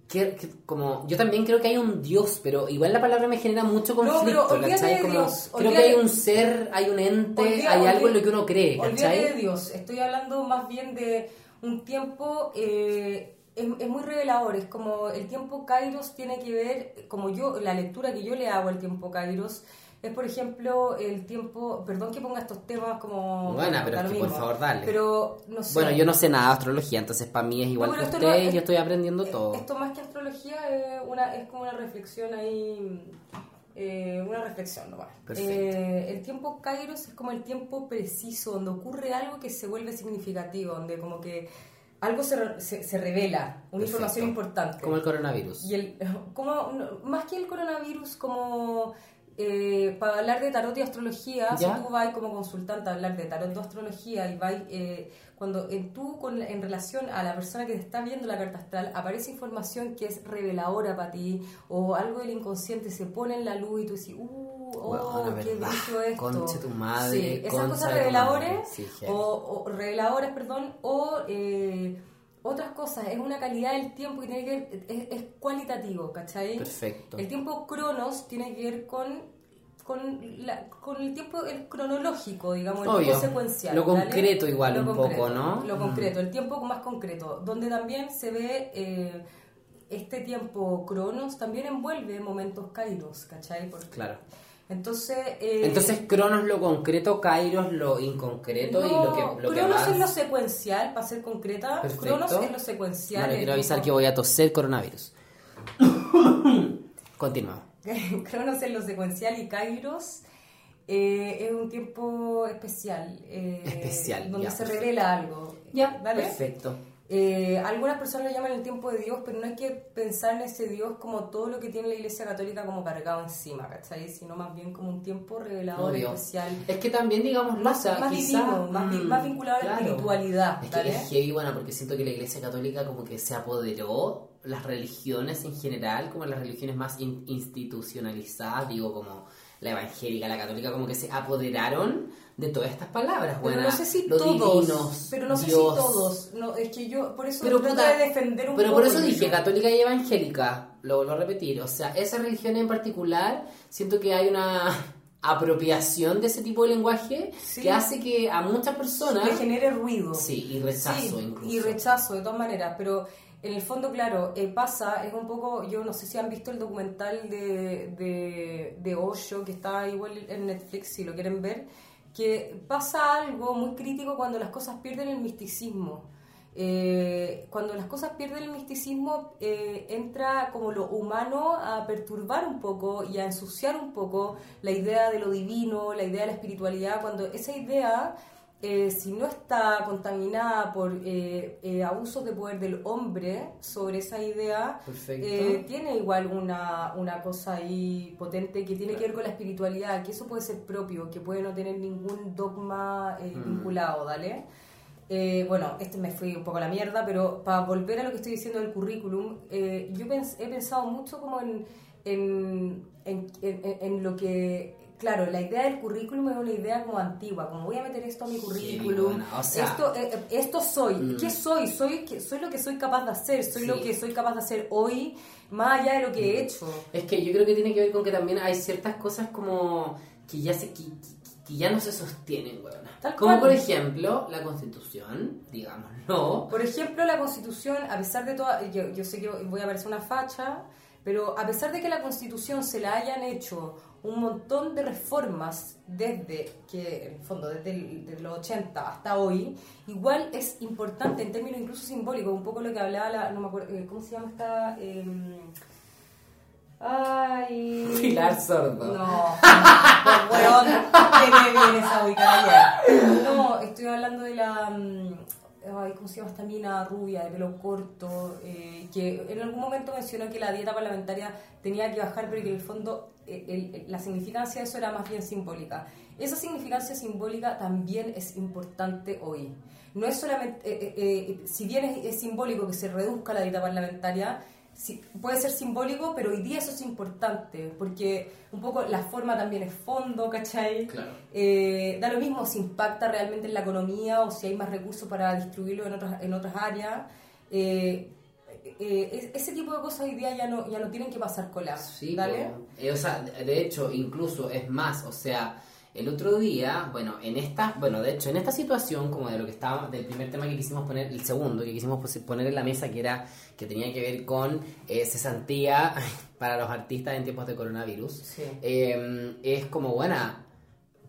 que, que- como yo también creo que hay un Dios, pero igual la palabra me genera mucho conflicto, olvídate ¿cachai? Como, Dios, creo que hay un ser, hay un ente, Olvida- hay olvida- algo en lo que uno cree, ¿cachai? de Dios, estoy hablando más bien de un tiempo, eh, es, es muy revelador, es como el tiempo Kairos tiene que ver, como yo, la lectura que yo le hago al tiempo Kairos, es por ejemplo el tiempo, perdón que ponga estos temas como... Bueno, pero es que por favor, dale. Pero no sé. Bueno, yo no sé nada de astrología, entonces para mí es igual No, que usted no es- yo estoy aprendiendo todo. Esto más que astrología es, una, es como una reflexión ahí, eh, una reflexión nomás. Eh, el tiempo Kairos es como el tiempo preciso, donde ocurre algo que se vuelve significativo, donde como que algo se, se, se revela, una Perfecto. información importante. Como el coronavirus. Y el, como, más que el coronavirus, como eh, para hablar de tarot y astrología, ¿Ya? si tú vas como consultante a hablar de tarot y astrología y vas, eh, cuando en, tú con, en relación a la persona que te está viendo la carta astral, aparece información que es reveladora para ti o algo del inconsciente se pone en la luz y tú dices, uh, oh, Bueno, qué brillo esto. Conche tu madre, Sí, esas concha cosas madre. Sí, o, o reveladoras, perdón, o eh, otras cosas, es una calidad del tiempo que tiene que ver, es, es cualitativo, ¿cachai? Perfecto. El tiempo cronos tiene que ver con con, la- con el tiempo el cronológico, digamos, el Obvio. tiempo secuencial. Lo ¿vale? concreto igual Lo un concreto, poco, ¿no? Lo Mm. concreto, el tiempo más concreto, donde también se ve eh, este tiempo cronos, también envuelve momentos kairos, ¿cachai? Porque- Claro. Entonces, eh, Entonces, Cronos lo concreto, Kairos lo inconcreto y lo que, lo Cronos es lo secuencial, para ser concreta. Perfecto. Cronos es lo secuencial. Vale, quiero avisar que voy a toser coronavirus. Continúa. Cronos es lo secuencial y Kairos eh, es un tiempo especial. eh, Especial, Donde ya, se perfecto. revela algo. ¿Vale? Perfecto. Eh, algunas personas lo llaman el tiempo de Dios, pero no hay que pensar en ese Dios como todo lo que tiene la Iglesia Católica como cargado encima, ¿cachai? Sino más bien como un tiempo revelador, Obvio. especial. Es que también, digamos, Más, o sea, más quizá, divino, más, mm, más vinculado a la claro. espiritualidad, Es que es heavy, bueno, porque siento que la iglesia católica como que se apoderó las religiones en general, como las religiones más in- institucionalizadas, digo como la evangélica, la católica, como que se apoderaron de todas estas palabras. Buena, no sé si lo todos. divinos, pero no sé Dios. si todos. No, es que yo, por eso Pero, trato puta, de defender un pero poco. por eso dije católica y evangélica, lo vuelvo a repetir. O sea, esa religión en particular, siento que hay una apropiación de ese tipo de lenguaje Sí. que hace que a muchas personas... Que genere ruido. Sí, y rechazo Sí, incluso. Y rechazo, de todas maneras, pero en el fondo, claro, eh, pasa, es un poco, yo no sé si han visto el documental de, de, de Osho, que está igual en Netflix, si lo quieren ver, que pasa algo muy crítico cuando las cosas pierden el misticismo. Eh, cuando las cosas pierden el misticismo, eh, entra como lo humano a perturbar un poco y a ensuciar un poco la idea de lo divino, la idea de la espiritualidad, cuando esa idea eh, si no está contaminada por eh, eh, abusos de poder del hombre sobre esa idea, eh, tiene igual una, una cosa ahí potente que tiene que ver con la espiritualidad, que eso puede ser propio, que puede no tener ningún dogma Mm. vinculado, ¿vale? Bueno, este me fui un poco a la mierda, pero para volver a lo que estoy diciendo del currículum, yo pens- he pensado mucho como en, en- en lo que... Claro, la idea del currículum es una idea como antigua, como voy a meter esto a mi currículum, bueno, o sea- esto, eh, eh, esto soy, Mm. ¿qué soy? Soy, que- soy lo que soy capaz de hacer, soy lo que soy capaz de hacer hoy, más allá de lo que he hecho. Es que yo creo que tiene que ver con que también hay ciertas cosas como que ya se que, ya no se sostienen. Tal Como por ejemplo la constitución, digámoslo. Por ejemplo, la Constitución, a pesar de toda, yo, yo sé que voy a parecer una facha, pero a pesar de que la Constitución se la hayan hecho un montón de reformas desde que, en el fondo, desde el- los 80 hasta hoy, igual es importante en términos incluso simbólicos, un poco lo que hablaba la, no me acuerdo, eh, ¿cómo se llama esta? Em, ay... Pilar Sordo. No, pues weón, que me viene esa ubicada ya. No, estoy hablando de la. mm, Ay, ¿cómo se llama esta mina rubia de pelo corto? eh, que en algún momento mencionó que la dieta parlamentaria tenía que bajar, pero que en el fondo el- el- la significancia de eso era más bien simbólica. Esa significancia simbólica también es importante hoy. No es solamente, eh, eh, eh, si bien es, es simbólico que se reduzca la dieta parlamentaria, sí, puede ser simbólico, pero hoy día eso es importante, porque un poco la forma también es fondo, ¿cachai? Claro. Eh, da lo mismo si impacta realmente en la economía o si hay más recursos para distribuirlo en otras, en otras áreas. Eh, eh, es- ese tipo de cosas hoy día ya no, ya no tienen que pasar cola. Sí, ¿Dale? Eh, o sea, de hecho, incluso es más, o sea, el otro día, bueno, en esta, bueno, de hecho, en esta situación, como de lo que estaba, del primer tema que quisimos poner, el segundo que quisimos poner en la mesa, que era, que tenía que ver con eh, cesantía para los artistas en tiempos de coronavirus, Sí. eh, es como, buena,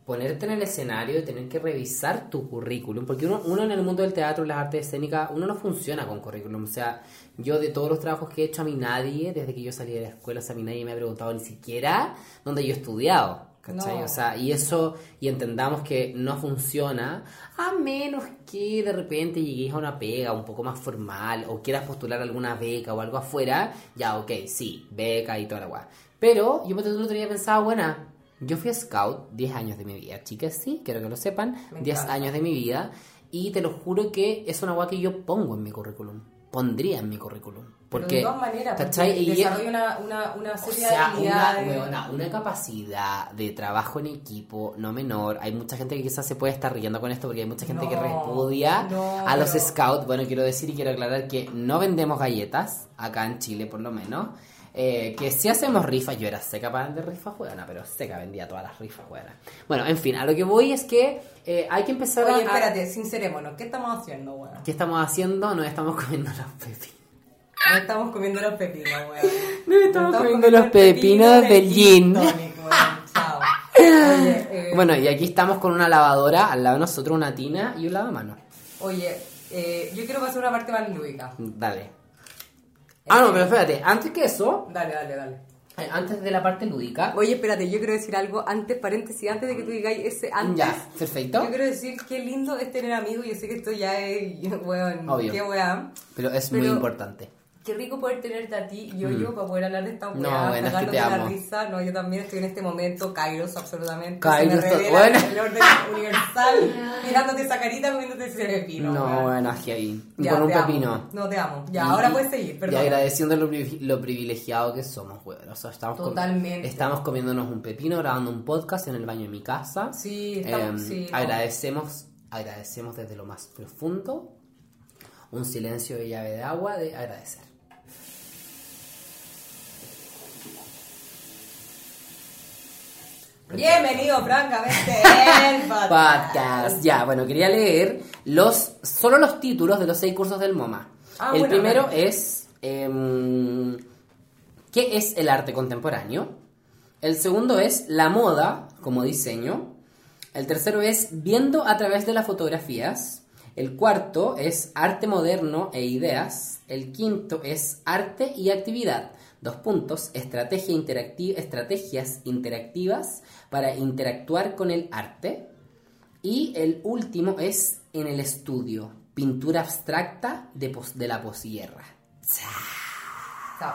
ponerte en el escenario y tener que revisar tu currículum, porque uno, uno en el mundo del teatro y las artes escénicas, uno no funciona con currículum, o sea, yo de todos los trabajos que he hecho a mí nadie, desde que yo salí de la escuela, o sea, a mí nadie me ha preguntado ni siquiera dónde yo he estudiado, ¿cachai? No. O sea, y eso, y entendamos que no funciona, a menos que de repente lleguéis a una pega un poco más formal, o quieras postular alguna beca o algo afuera, ya, ok, sí, beca y toda la weá. Pero yo me otro día pensaba, buena, yo fui scout 10 años de mi vida, chicas, sí, quiero que lo sepan, Me 10 encanta. años de mi vida, y te lo juro que es una weá que yo pongo en mi currículum, pondría en mi currículum. Porque, de todas maneras, desarrolla una, una, una o serie sea, de una, capacidad de trabajo en equipo no menor. Hay mucha gente que quizás se puede estar riendo con esto porque hay mucha gente que repudia no, a los pero- scouts. Bueno, quiero decir y quiero aclarar que no vendemos galletas, acá en Chile por lo menos. Eh, que si hacemos rifas, yo era seca para vender rifas, weona, pero seca vendía todas las rifas, weona. Bueno, en fin, a lo que voy es que eh, hay que empezar Oye, a... espérate, sincerémonos, ¿qué estamos haciendo, weón? ¿Qué estamos haciendo? Nos estamos comiendo los pepinos. No estamos comiendo los pepinos, weón. No estamos comiendo los pepinos del gin. Chao. Oye, eh, Bueno, y aquí estamos con una lavadora, al lado de nosotros una tina y un lavamanos. Oye, eh, yo quiero pasar una parte más lúdica. Dale. Ah, no, pero espérate, antes que eso, Dale, dale, dale. eh, antes de la parte lúdica, Oye, espérate, yo quiero decir algo antes, paréntesis, antes de que tú digáis ese antes. ya, perfecto. Yo quiero decir qué lindo es tener amigos. Yo sé que esto ya es, weón, Obvio. qué weá. Pero es Pero- muy importante. Qué rico poder tenerte a ti y yo, yo para poder hablar de esta Mm. No, weá, buena, cagándote que te la amo. risa. No, yo también estoy en este momento, Kairos, absolutamente. Kairos, Se me revela buena. el orden universal, mirándote esa carita comiéndote ese pepino. No, weón. bueno, heavy. Ya, Con un amo. pepino. No, te amo. Ya, Y- ahora y- puedes seguir, Y perdón. agradeciendo lo, privi- lo privilegiado que somos, weón. O sea, estamos, com- Totalmente. estamos comiéndonos un pepino, grabando un podcast en el baño de mi casa. Sí, estamos, Em, sí, agradecemos, agradecemos desde lo más profundo un silencio de llave de agua de agradecer. Bienvenido, francamente, el podcast. Podcast. Ya, bueno, quería leer los solo los títulos de los seis cursos del MoMA. Ah, el bueno, primero es em, ¿Qué es el arte contemporáneo? El segundo es la moda como diseño. El tercero es viendo a través de las fotografías. El cuarto es arte moderno e ideas. El quinto es arte y actividad. Dos puntos, estrategia interacti- estrategias interactivas para interactuar con el arte. Y el último es en el estudio, pintura abstracta de, pos- de la posguerra. Chao,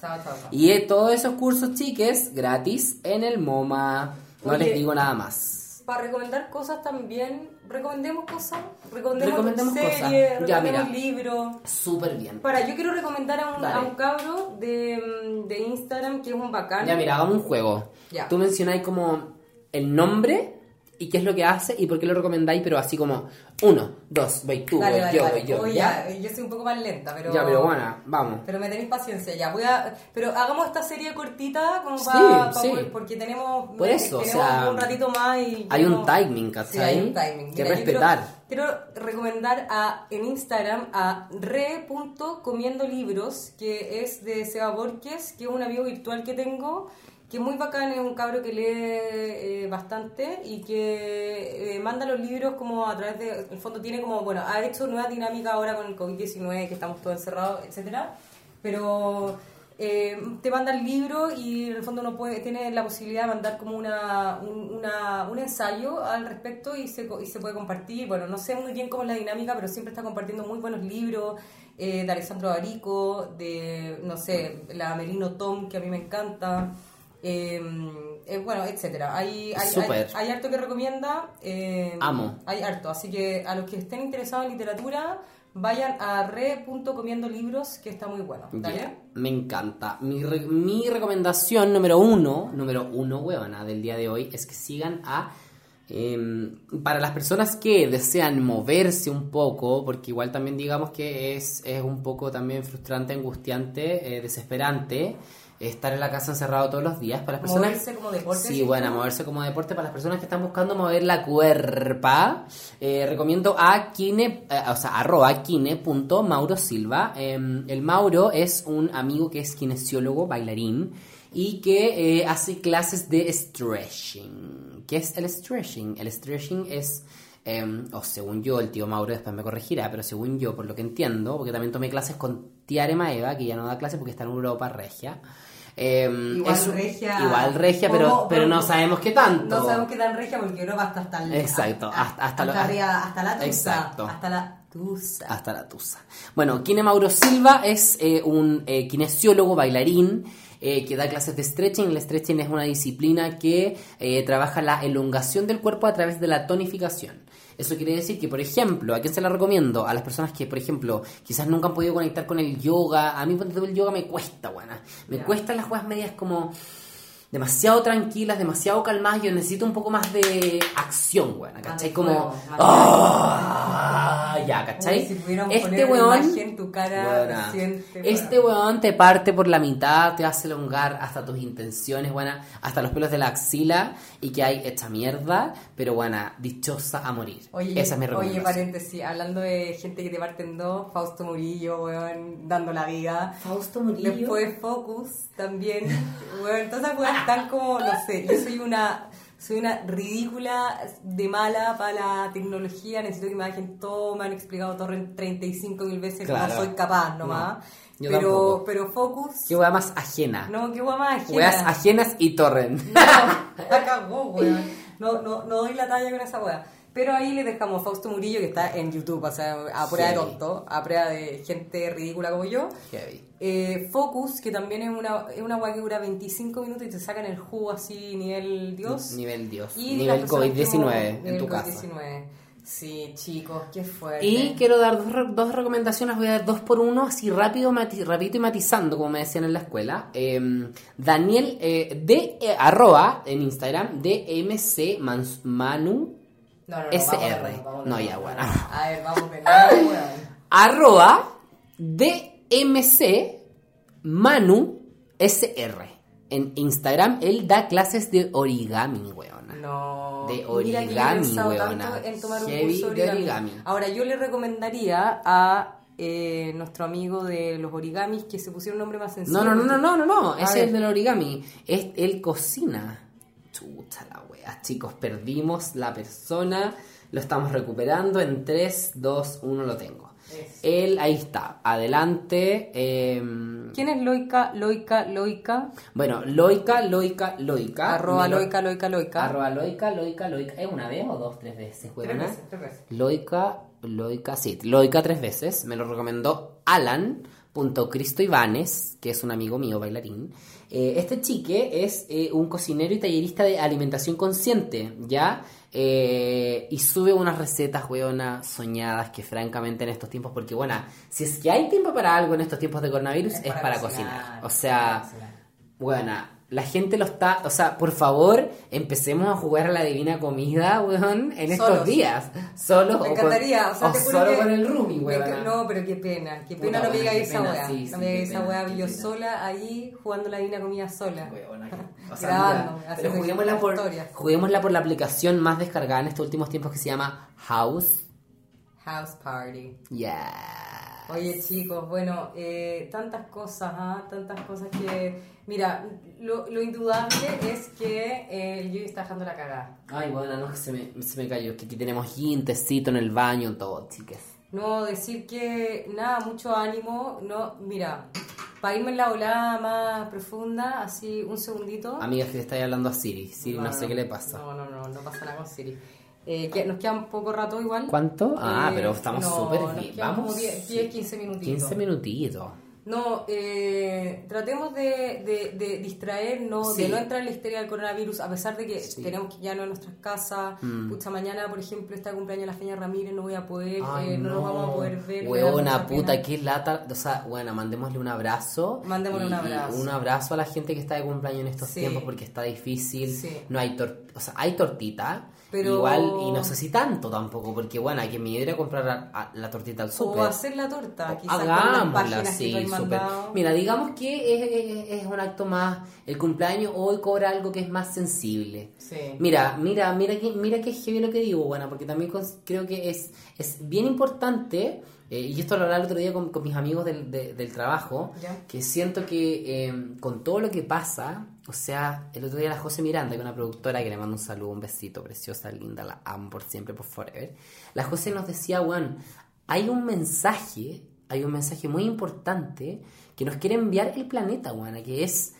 chao, chao. Y todos esos cursos, chiques, gratis en el MoMA. No Oye. les digo nada más. Para recomendar cosas también, recomendemos cosas, recomendemos, Recomendemos series, cosas. Ya, recomendemos mira. libros. Súper bien. Para, yo quiero recomendar a un, a un cabro de, mm, de Instagram que es un bacán. Ya, mira, hagamos un juego. Ya. Tú mencionáis como el nombre y qué es lo que hace y por qué lo recomendáis, pero así como uno, dos, voy tú, Dale, voy dale, yo, dale. voy yo. Oye, ¿ya? ya, yo soy un poco más lenta, pero... Ya, pero bueno, vamos. Pero me tenéis paciencia, ya. Voy a... Pero hagamos esta serie cortita como Sí, para... sí. porque tenemos... Por eso, o sea, un ratito más y... hay un timing, Sí, ¿cachai? hay un timing. Que Mira, respetar. Quiero, quiero recomendar a, en Instagram a re.comiendo libros, que es de Seba Borges, que es un amigo virtual que tengo, que muy bacán, es un cabro que lee eh, bastante y que eh, manda los libros como a través de, en el fondo tiene como, bueno, ha hecho nueva dinámica ahora con el COVID-19, que estamos todos encerrados, etcétera, pero eh, te manda el libro y en el fondo uno puede, tiene la posibilidad de mandar como una, un, un ensayo al respecto y se, y se puede compartir. Bueno, no sé muy bien cómo es la dinámica, pero siempre está compartiendo muy buenos libros de Alessandro Barico, de, no sé, la Melino Tom, que a mí me encanta. Eh, eh, bueno, etcétera. Hay, hay, hay, harto que recomienda. eh, Amo. Hay harto. Así que a los que estén interesados en literatura, vayan a re.comiendolibros, que está muy bueno. ¿Dale? Me encanta. Mi, re- mi recomendación número uno, número uno, huevona, del día de hoy, es que sigan a... em, para las personas que desean moverse un poco, porque igual también digamos que es, es un poco también frustrante, angustiante, eh, desesperante estar en la casa encerrado todos los días. Para las personas... Moverse como deporte. Sí, bueno, moverse como deporte para las personas que están buscando mover la cuerpa. eh, recomiendo a kine, eh, o sea, arroba kine.mauro silva. Eh, el Mauro es un amigo que es kinesiólogo, bailarín, y que eh, hace clases de stretching. ¿Qué es el stretching? El stretching es... eh, o según yo, el tío Mauro después me corregirá, pero según yo, por lo que entiendo, porque también tomé clases con Tiare Maeva, que ya no da clases porque está en Europa regia. Eh, Igual es regia. Igual regia, pero, ¿Cómo? pero no sabemos qué tanto. No sabemos qué tan regia porque Europa hasta hasta el- Exacto, hasta- hasta lo- arriba, hasta la tusa. Exacto. Hasta la tusa. Hasta la tusa. Bueno, Kine Mauro Silva es eh, un eh, kinesiólogo, bailarín, eh, que da clases de stretching. El stretching es una disciplina que eh, trabaja la elongación del cuerpo a través de la tonificación. Eso quiere decir que, por ejemplo, ¿a quién se la recomiendo? A las personas que, por ejemplo, quizás nunca han podido conectar con el yoga. A mí, tú, el yoga me cuesta, buena. Me Ya. cuestan las jugadas medias como demasiado tranquilas, demasiado calmadas. Yo necesito un poco más de acción, buena, ¿cachai? de Como... fuego, más de ¡Ah! Ya, ¿cachai? Uy, si este weón... tu cara reciente, Este weón te parte por la mitad, te hace elongar hasta tus intenciones, buena, hasta los pelos de la axila y que hay hecha mierda, pero buena, dichosa a morir. Oye, Esa es mi oye, paréntesis, hablando de gente que te parte en dos, Fausto Murillo, weón, dando la vida. Fausto Después Focus también. Bueno, todas esas weas están como, no sé, yo soy una soy una ridícula de mala para la tecnología, necesito que me bajen todo, me han explicado todo en 35 mil veces, Claro. no soy capaz nomás. No, yo pero, tampoco. pero Focus, Qué wea más ajena. no, qué wea más ajena. Weas ajenas y torrent. No, la cagó, weón. No, no, no doy la talla con esa wea. Pero ahí le dejamos a Fausto Murillo, que está en YouTube, o sea, a prueba de tonto, a prueba de gente ridícula como yo. Heavy. Eh, Focus, que también es una, es una weá que dura 25 minutos y te sacan el jugo así, nivel Dios. Nivel Dios. Y nivel las personas que COVID-19 hemos- en nivel tu casa. COVID-19. Sí, chicos, qué fuerte. Y quiero dar dos, re- dos recomendaciones, voy a dar dos por uno, así rápido, mati- rapidito y matizando, como me decían en la escuela. Eh, Daniel, eh, de eh, arroba en Instagram, DMC Manu, No, no, no, SR. vamos vamos No, ya, bueno. A ver, vamos weón. arroba DMC Manu SR. En Instagram, él da clases de origami, weona. No. De Mira que yo he origami, pensado weona. tanto en tomar un curso de origami. Ahora, yo le recomendaría a eh, nuestro amigo de los origamis que se pusiera un nombre más sencillo. No, no, no, no, no, no, no. Ese es el del origami. Es, él cocina. Chucha la wea, chicos. Perdimos la persona. Lo estamos recuperando. En 3, 2, 1 lo tengo. Eso. Él, ahí está. Adelante. em, ¿Quién es Loica, Loica, Loica? bueno, Loica, Loica, Loica. Arroba lo- Loica, Loica, Loica. Arroba Loica, Loica, Loica. ¿Es una vez o dos, tres veces, Tres veces, tres veces. Loica, Loica, sí, Loica tres veces. Me lo recomendó Alan.cristo Ibanes, que es un amigo mío, bailarín. Eh, este chique es eh, un cocinero y tallerista de alimentación consciente, ¿ya? Eh, y sube unas recetas, weona, soñadas, que francamente en estos tiempos, porque, bueno, si es que hay tiempo para algo en estos tiempos de coronavirus, es, para, cocinar. O sea, bueno, la gente lo está, o sea, por favor, empecemos a jugar a la divina comida, weón, en estos Solos. días. Solo Me encantaría, o sea, te juro solo que- con el roomie, me weón. No, pero qué pena, qué Puta, pena no me weón, qué esa pena, weá. sí, no me qué esa pena, weá, qué yo pena. sola ahí jugando la divina comida sola. Weona, que- o sea, Grabando, mira, haciendo pero juguémosla por, historias. juguémosla por la aplicación más descargada en estos últimos tiempos que se llama House. House Party. Yeah. Oye chicos, bueno, eh, tantas cosas, ¿ah? tantas cosas que... Mira, lo, lo indudable es que eh, el Yui está dejando la cagada. Ay, bueno, no, se me, se me cayó. Que aquí tenemos gin, tecito en el baño, todo, chicas. No, decir que nada, mucho ánimo. No, mira, para irme en la volada más profunda, así un segundito. Amigas, que le estáis hablando a Siri. Siri, no, sé qué le pasa. No, no, no, no pasa nada con Siri. Eh, que- nos queda un poco rato igual. ¿Cuánto? Ah, Eh, pero estamos no, súper bien. Vamos. como 10, 10, 15 minutitos. 15 minutitos. No, eh, tratemos de, de, de distraernos, Sí. de no entrar en la histeria del coronavirus, a pesar de que Sí. tenemos que ya no en nuestras casas. Mm. Pucha, mañana, por ejemplo, está el cumpleaños de la Feña Ramírez, no voy a poder, Ay, eh, no, nos vamos a poder ver. Huevona, puta, pena. qué lata. O sea, bueno, mandémosle un abrazo. Mandémosle un y abrazo. un abrazo a la gente que está de cumpleaños en estos Sí. tiempos porque está difícil. Sí. No hay tor o sea, hay tortita. Pero- Igual, y no sé si tanto tampoco, porque bueno, hay que me ir a comprar a- a la tortita al O súper. hacer la torta, quizás Hagámosla, sí, súper. Mira, digamos que es, es- es un acto más. El cumpleaños hoy cobra algo que es más sensible. Sí. Mira, mira, mira que, mira que heavy lo que digo, bueno, porque también creo que es, es bien importante, eh, y esto lo hablaba el otro día con, con mis amigos del, de- del trabajo, Ya. que siento que eh, con todo lo que pasa, o sea, el otro día la José Miranda, que es una productora que le mando un saludo, un besito, preciosa, linda, la amo por siempre, por forever, la José nos decía, Juan, hay un mensaje, hay un mensaje muy importante que nos quiere enviar el planeta, Juana, que es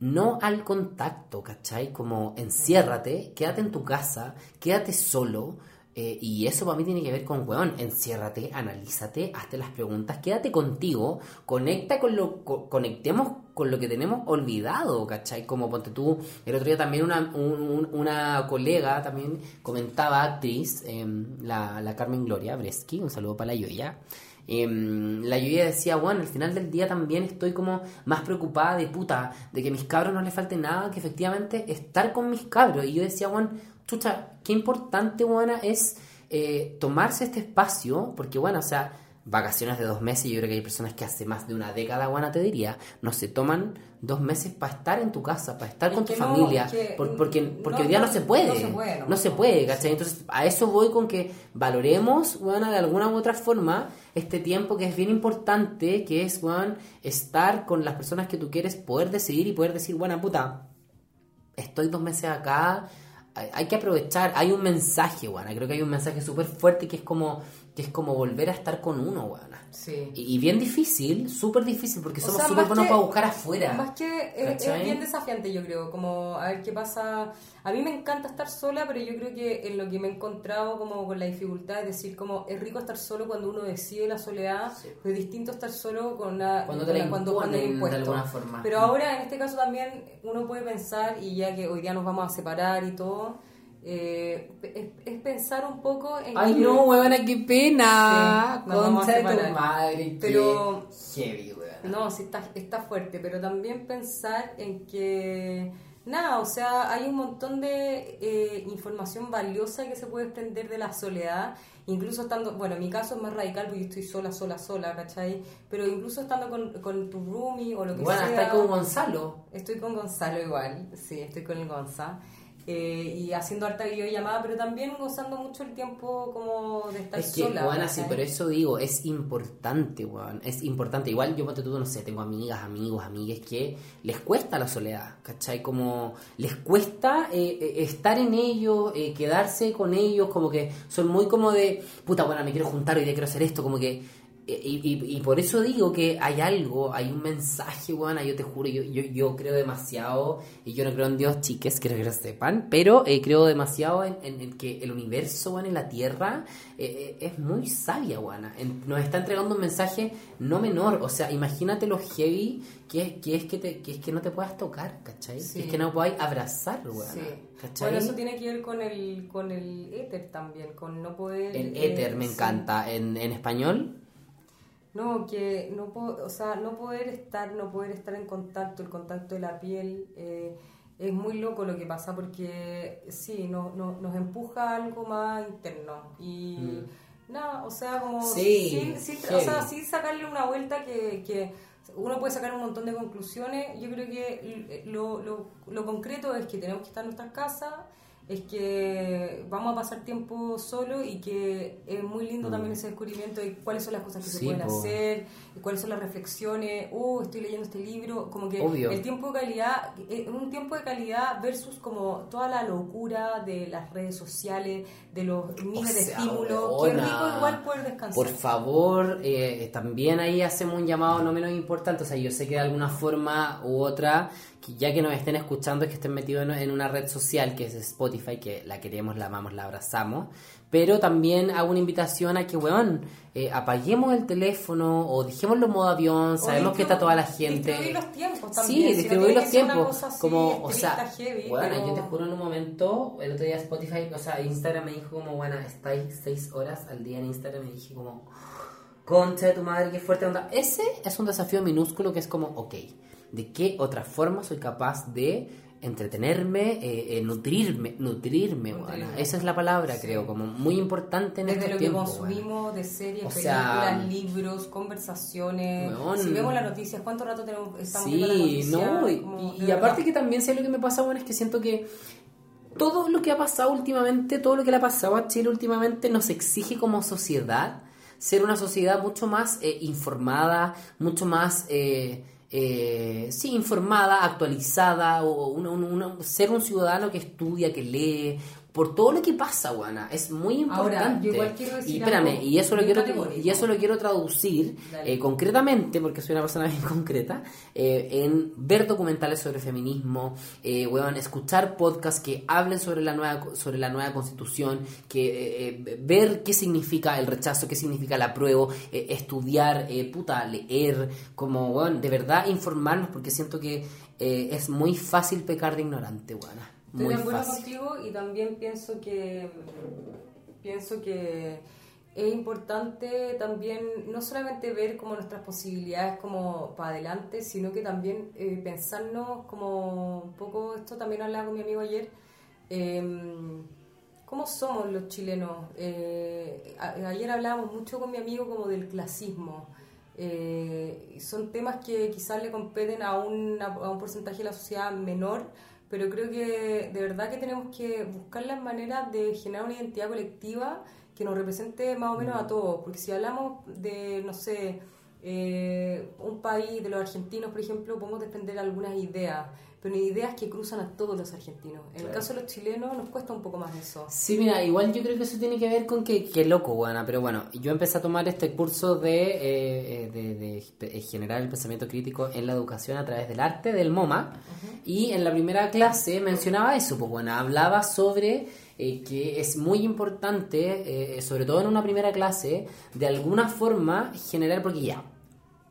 no al contacto, ¿cachai? Como enciérrate, quédate en tu casa, quédate solo. Eh, y eso para mí tiene que ver con, weón, enciérrate, analízate, hazte las preguntas, quédate contigo, conecta con lo, co- conectemos con lo que tenemos olvidado, ¿cachai? Como ponte tú, el otro día también una, un- un- una colega también comentaba, actriz, em, la, la Carmen Gloria Bresky, un saludo para la Yoya, Em, la lluvia decía, bueno, al final del día también estoy como más preocupada de puta, de que mis cabros no les falte nada, que efectivamente estar con mis cabros. Y yo decía, bueno, chucha, qué importante, buena, es eh, tomarse este espacio, porque bueno, o sea, vacaciones de dos meses, yo creo que hay personas que hace más de una década, buena, te diría, no se toman dos meses para estar en tu casa, para estar Es con tu no, familia, es que, por- porque, porque no, hoy día no, no, se puede, no se puede, no. no se puede, ¿cachai? Entonces, a eso voy con que valoremos, bueno, de alguna u otra forma, este tiempo que es bien importante, que es, bueno, estar con las personas que tú quieres, poder decidir y poder decir, bueno, puta, estoy dos meses acá, hay, hay que aprovechar, hay un mensaje, bueno, creo que hay un mensaje súper fuerte que es como, que es como volver a estar con uno, weón. Sí. Y, y bien difícil, súper difícil, porque O somos súper buenos que- para buscar afuera. Más que eh, es bien desafiante, yo creo, como a ver qué pasa. A mí me encanta estar sola, pero yo creo que en lo que me he encontrado como con la dificultad es decir, como es rico estar solo cuando uno decide la soledad, Sí. pero es distinto estar solo con una, Cuando te la cuando, cuando de impuesto. alguna forma. Pero ahora en este caso también uno puede pensar, y ya que hoy día nos vamos a separar y todo, eh, es, es pensar un poco en Ay, que- no, huevona, qué pena. Sí, Concha de tu madre, Pero- qué heavy, huevona. No, sí está, está fuerte, pero también pensar en que, nada, o sea, hay un montón de eh, información valiosa que se puede extender de la soledad, incluso estando, bueno, en mi caso es más radical porque yo estoy sola, sola, sola, ¿cachai? Pero incluso estando con, con tu roomie o lo que Bueno, sea. está con Gonzalo. Estoy con Gonzalo igual, sí, estoy con el Gonza. Eh, y haciendo harta videollamada, pero también gozando mucho el tiempo como de estar Es que, sola. weón, así, pero eso digo, es importante, weón. Es importante. Igual yo, tú, no sé, tengo amigas, amigos, amigues que les cuesta la soledad, ¿cachai? Como les cuesta eh, eh, estar en ellos, eh, quedarse con ellos, como que son muy como de, puta, bueno, me quiero juntar, hoy día quiero hacer esto, como que. Eh, Y, y- y por eso digo que hay algo, hay un mensaje, weón, yo te juro, yo, yo, yo creo demasiado, y yo no creo en Dios, chiques, quiero que lo sepan, pero eh, creo demasiado en, en- en que el universo, weón, en la Tierra, eh, eh, es muy sabia. En- Nos está entregando un mensaje no menor, o sea, imagínate lo heavy que es que, es que, te- que es que no te puedas tocar, ¿cachai? Sí. Que es que no podáis abrazar, weón. Sí. ¿cachai? Bueno, eso tiene que ver con el, con el éter también, con no poder... El eh, éter me sí. encanta. En, en español, No, que no o sea, no poder estar, no poder estar en contacto, el contacto de la piel, eh, es muy loco lo que pasa porque sí, no, no, nos empuja a algo más interno y nada, o sea, como Mm. Sí, sin, sin- o sea, sin sacarle una vuelta que, que uno puede sacar un montón de conclusiones, yo creo que lo, lo, lo concreto es que tenemos que estar en nuestras casas, es que vamos a pasar tiempo solo y que es muy lindo también ese descubrimiento de cuáles son las cosas que se Mm. Pueden po. hacer, y cuáles son las reflexiones, oh, estoy leyendo este libro, como que Obvio. el tiempo de calidad, eh, un tiempo de calidad versus como toda la locura de las redes sociales, de los miles de sea, estímulos, qué weona. rico igual poder descansar. Por favor, eh, también ahí hacemos un llamado no menos importante. O sea, yo sé que de alguna forma u otra, que ya que nos estén escuchando, es que estén metidos en, en una red social que es Spotify, que la queremos, la amamos, la abrazamos. Pero también hago una invitación a que, weón, eh, apaguemos el teléfono o dejémoslo en modo avión. Sabemos que está toda la gente. distribuir los tiempos también, Sí, distribuir los tiempos. así como, o sea, heavy, bueno, pero- yo te juro en un momento, el otro día Spotify, o sea, Instagram me dijo como, bueno, estáis seis horas al día en Instagram y dije como, concha de tu madre, qué fuerte onda. Ese es un desafío minúsculo que es como, ok, ¿de qué otra forma soy capaz de entretenerme, eh, eh, nutrirme, nutrirme, Nutrirme. weona? Esa es la palabra, Sí. creo, como muy importante en Desde estos lo que tiempos, consumimos de series, O sea, películas, libros, conversaciones. weón. Si vemos las noticias, ¿cuánto rato tenemos, estamos viendo las Sí, noticias? no, y, Como, y- y aparte que también sé lo que me pasa, bueno, es que siento que todo lo que ha pasado últimamente, todo lo que le ha pasado a Chile últimamente nos exige como sociedad ser una sociedad mucho más eh, informada, mucho más, eh, eh, sí, informada, actualizada, o una- una- ser un ciudadano que estudia, que lee, por todo lo que pasa, Juana, es muy Ahora, importante. yo igual quiero decir y espérame, algo y eso lo quiero y eso lo quiero traducir eh, concretamente, porque soy una persona bien concreta, eh, en ver documentales sobre feminismo, eh, weón, escuchar podcasts que hablen sobre la nueva, sobre la nueva constitución, que eh, eh, ver qué significa el rechazo, qué significa el apruebo, estudiar, eh, puta, leer, como, weón, de verdad informarnos, porque siento que eh, es muy fácil pecar de ignorante, weón. Estoy Muy de acuerdo fácil. contigo y también pienso que pienso que es importante también no solamente ver como nuestras posibilidades como para adelante, sino que también eh, pensarnos como un poco, esto también hablaba con mi amigo ayer, eh, ¿cómo somos los chilenos? Eh, a- ayer hablábamos mucho con mi amigo como del clasismo. Eh, son temas que quizás le competen a, una- a un porcentaje de la sociedad menor, pero creo que de verdad que tenemos que buscar las maneras de generar una identidad colectiva que nos represente más o menos a todos, porque si hablamos de, no sé, eh, un país, de los argentinos, por ejemplo, podemos defender algunas ideas, pero ideas que cruzan a todos los argentinos. En el caso de los chilenos nos cuesta un poco más eso. Sí, mira, igual yo creo que eso tiene que ver con que, que loco, buena, pero bueno, yo empecé a tomar este curso de, eh, de, de, generar el pensamiento crítico en la educación a través del arte, del MoMA, y en la primera clase mencionaba eso, pues bueno, hablaba sobre eh, que es muy importante, eh, sobre todo en una primera clase, de alguna forma generar, porque ya,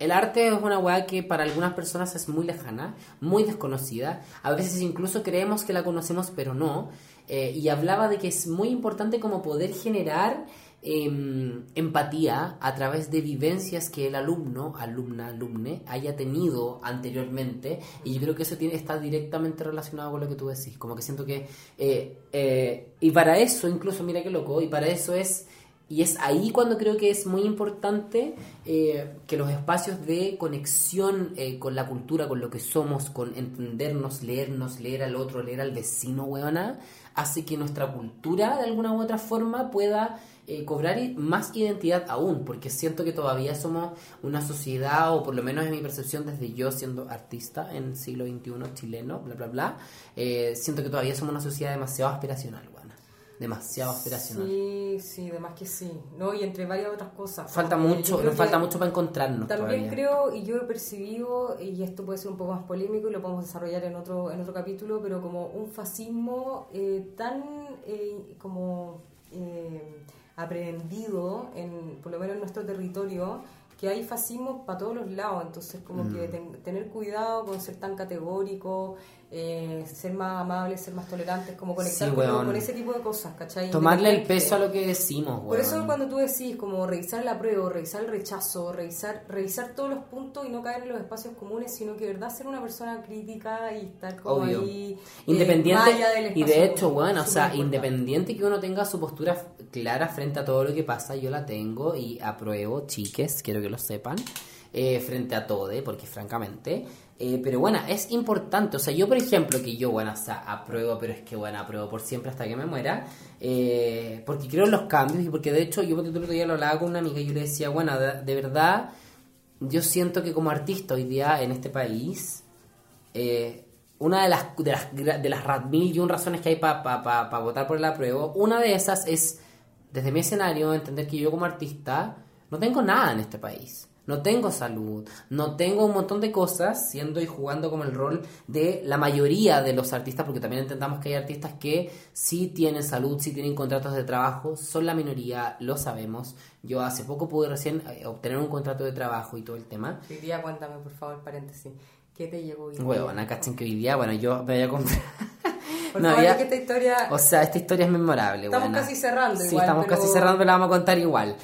el arte es una weá que para algunas personas es muy lejana, muy desconocida. A veces incluso creemos que la conocemos, pero no. Eh, y hablaba de que es muy importante como poder generar em, empatía a través de vivencias que el alumno, alumna, alumne, haya tenido anteriormente. Y yo creo que eso tiene, está directamente relacionado con lo que tú decís. Como que siento que... Eh, eh, y para eso, incluso, mira qué loco, y para eso es y es ahí cuando creo que es muy importante eh, que los espacios de conexión eh, con la cultura, con lo que somos, con entendernos, leernos, leer al otro, leer al vecino, weona, hace que nuestra cultura de alguna u otra forma pueda eh, cobrar más identidad aún, porque siento que todavía somos una sociedad, o por lo menos en mi percepción desde yo siendo artista en siglo XXI chileno, bla, bla, bla, siento que todavía somos una sociedad demasiado aspiracional, demasiado aspiracional. Sí, sí, además que sí, ¿no? Y entre varias otras cosas. Falta mucho, nos falta mucho para encontrarnos. También creo, y yo he percibido, y esto puede ser un poco más polémico y lo podemos desarrollar en otro, en otro capítulo, pero como un fascismo eh, tan eh, como eh, aprendido, en, por lo menos en nuestro territorio, que hay fascismo para todos los lados, entonces como que mm. tener cuidado con ser tan categórico, eh, ser más amables, ser más tolerantes, como conectar con, ese tipo de cosas, ¿cachai? Tomarle el peso a lo que decimos, Por eso cuando tú decís, como revisar la prueba, revisar el rechazo, revisar, revisar todos los puntos y no caer en los espacios comunes, sino que de verdad ser una persona crítica y estar como ahí... Eh, independiente, y de hecho, bueno, o sea, independiente que uno tenga su postura clara frente a todo lo que pasa, yo la tengo y apruebo, chiques, quiero que lo sepan, eh, frente a todo, porque francamente eh, pero bueno, es importante. O sea, yo, por ejemplo, que yo, bueno, o sea, apruebo, pero es que, bueno, apruebo por siempre hasta que me muera. Eh, porque creo en los cambios y porque, de hecho, yo el otro día lo hablaba con una amiga y yo le decía, bueno, de, verdad, yo siento que como artista hoy día en este país, eh, una de las, de las, de las mil y un razones que hay para votar por el apruebo, una de esas es, desde mi escenario, entender que yo como artista no tengo nada en este país no tengo salud, no tengo un montón de cosas, siendo y jugando como el rol de la mayoría de los artistas, porque también entendamos que hay artistas que sí tienen salud, sí tienen contratos de trabajo, son la minoría, lo sabemos. Yo hace poco pude recién eh, obtener un contrato de trabajo y todo el tema. Hoy día, cuéntame, por favor, paréntesis. ¿Qué te llegó hoy día? Bueno, acá que hoy día, bueno, yo me voy a comprar... Por no, favor, que esta historia... O sea, esta historia es memorable. Estamos casi cerrando igual, Sí, estamos casi cerrando, pero la vamos a contar igual.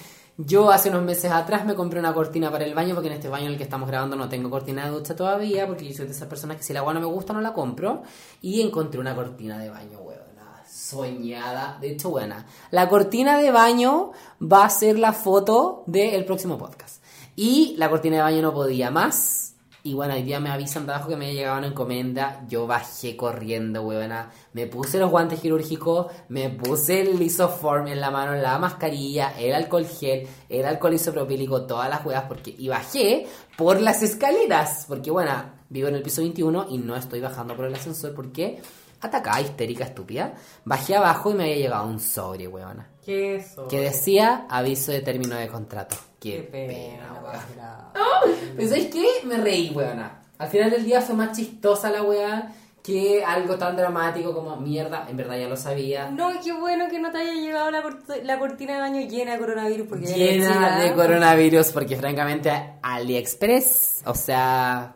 Yo hace unos meses atrás me compré una cortina para el baño porque en este baño en el que estamos grabando no tengo cortina de ducha todavía porque yo soy de esas personas que si la agua no me gusta no la compro. Y encontré una cortina de baño, huevona, soñada, de hecho buena. La cortina de baño va a ser la foto del próximo podcast. Y la cortina de baño no podía más y bueno, hoy día me avisan de abajo que me ha llegado una encomienda. Yo bajé corriendo, huevona. Me puse los guantes quirúrgicos, me puse el isoform en la mano, la mascarilla, el alcohol gel, el alcohol isopropílico, todas las huevas, porque. Y bajé por las escaleras. Porque bueno, vivo en el piso 21 y no estoy bajando por el ascensor porque atacada, histérica, estúpida. Bajé abajo y me había llegado un sobre, huevona. ¿Qué eso? Que decía aviso de término de contrato. Qué, pena, weón. ¿sabes qué? Me reí, weona. Al final del día fue más chistosa la weá que algo tan dramático como mierda. En verdad ya lo sabía. No, qué bueno que no te haya llegado la, la cortina de baño llena de coronavirus. Porque llena de coronavirus, porque francamente AliExpress, o sea,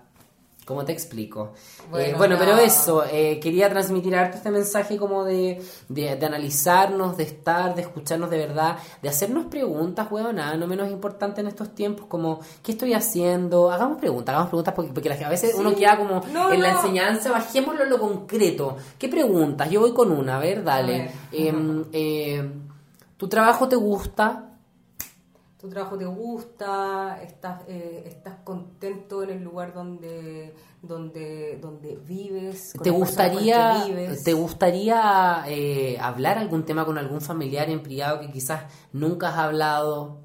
¿Cómo te explico? Eh, bueno, pero eso, eh, quería transmitir harto este mensaje como de, de, analizarnos, de estar, de escucharnos de verdad, de hacernos preguntas, weón, nada, no menos importante en estos tiempos, como, ¿qué estoy haciendo? Hagamos preguntas, hagamos preguntas, porque, porque a veces uno queda como en la enseñanza, bajémoslo en lo concreto. ¿Qué preguntas? Yo voy con una, a ver, dale. Em, eh, ¿Tu trabajo te gusta? Tu trabajo te gusta, estás, eh, estás contento en el lugar donde, donde, donde vives. ¿Te gustaría, ¿Te gustaría eh, hablar algún tema con algún familiar en privado que quizás nunca has hablado?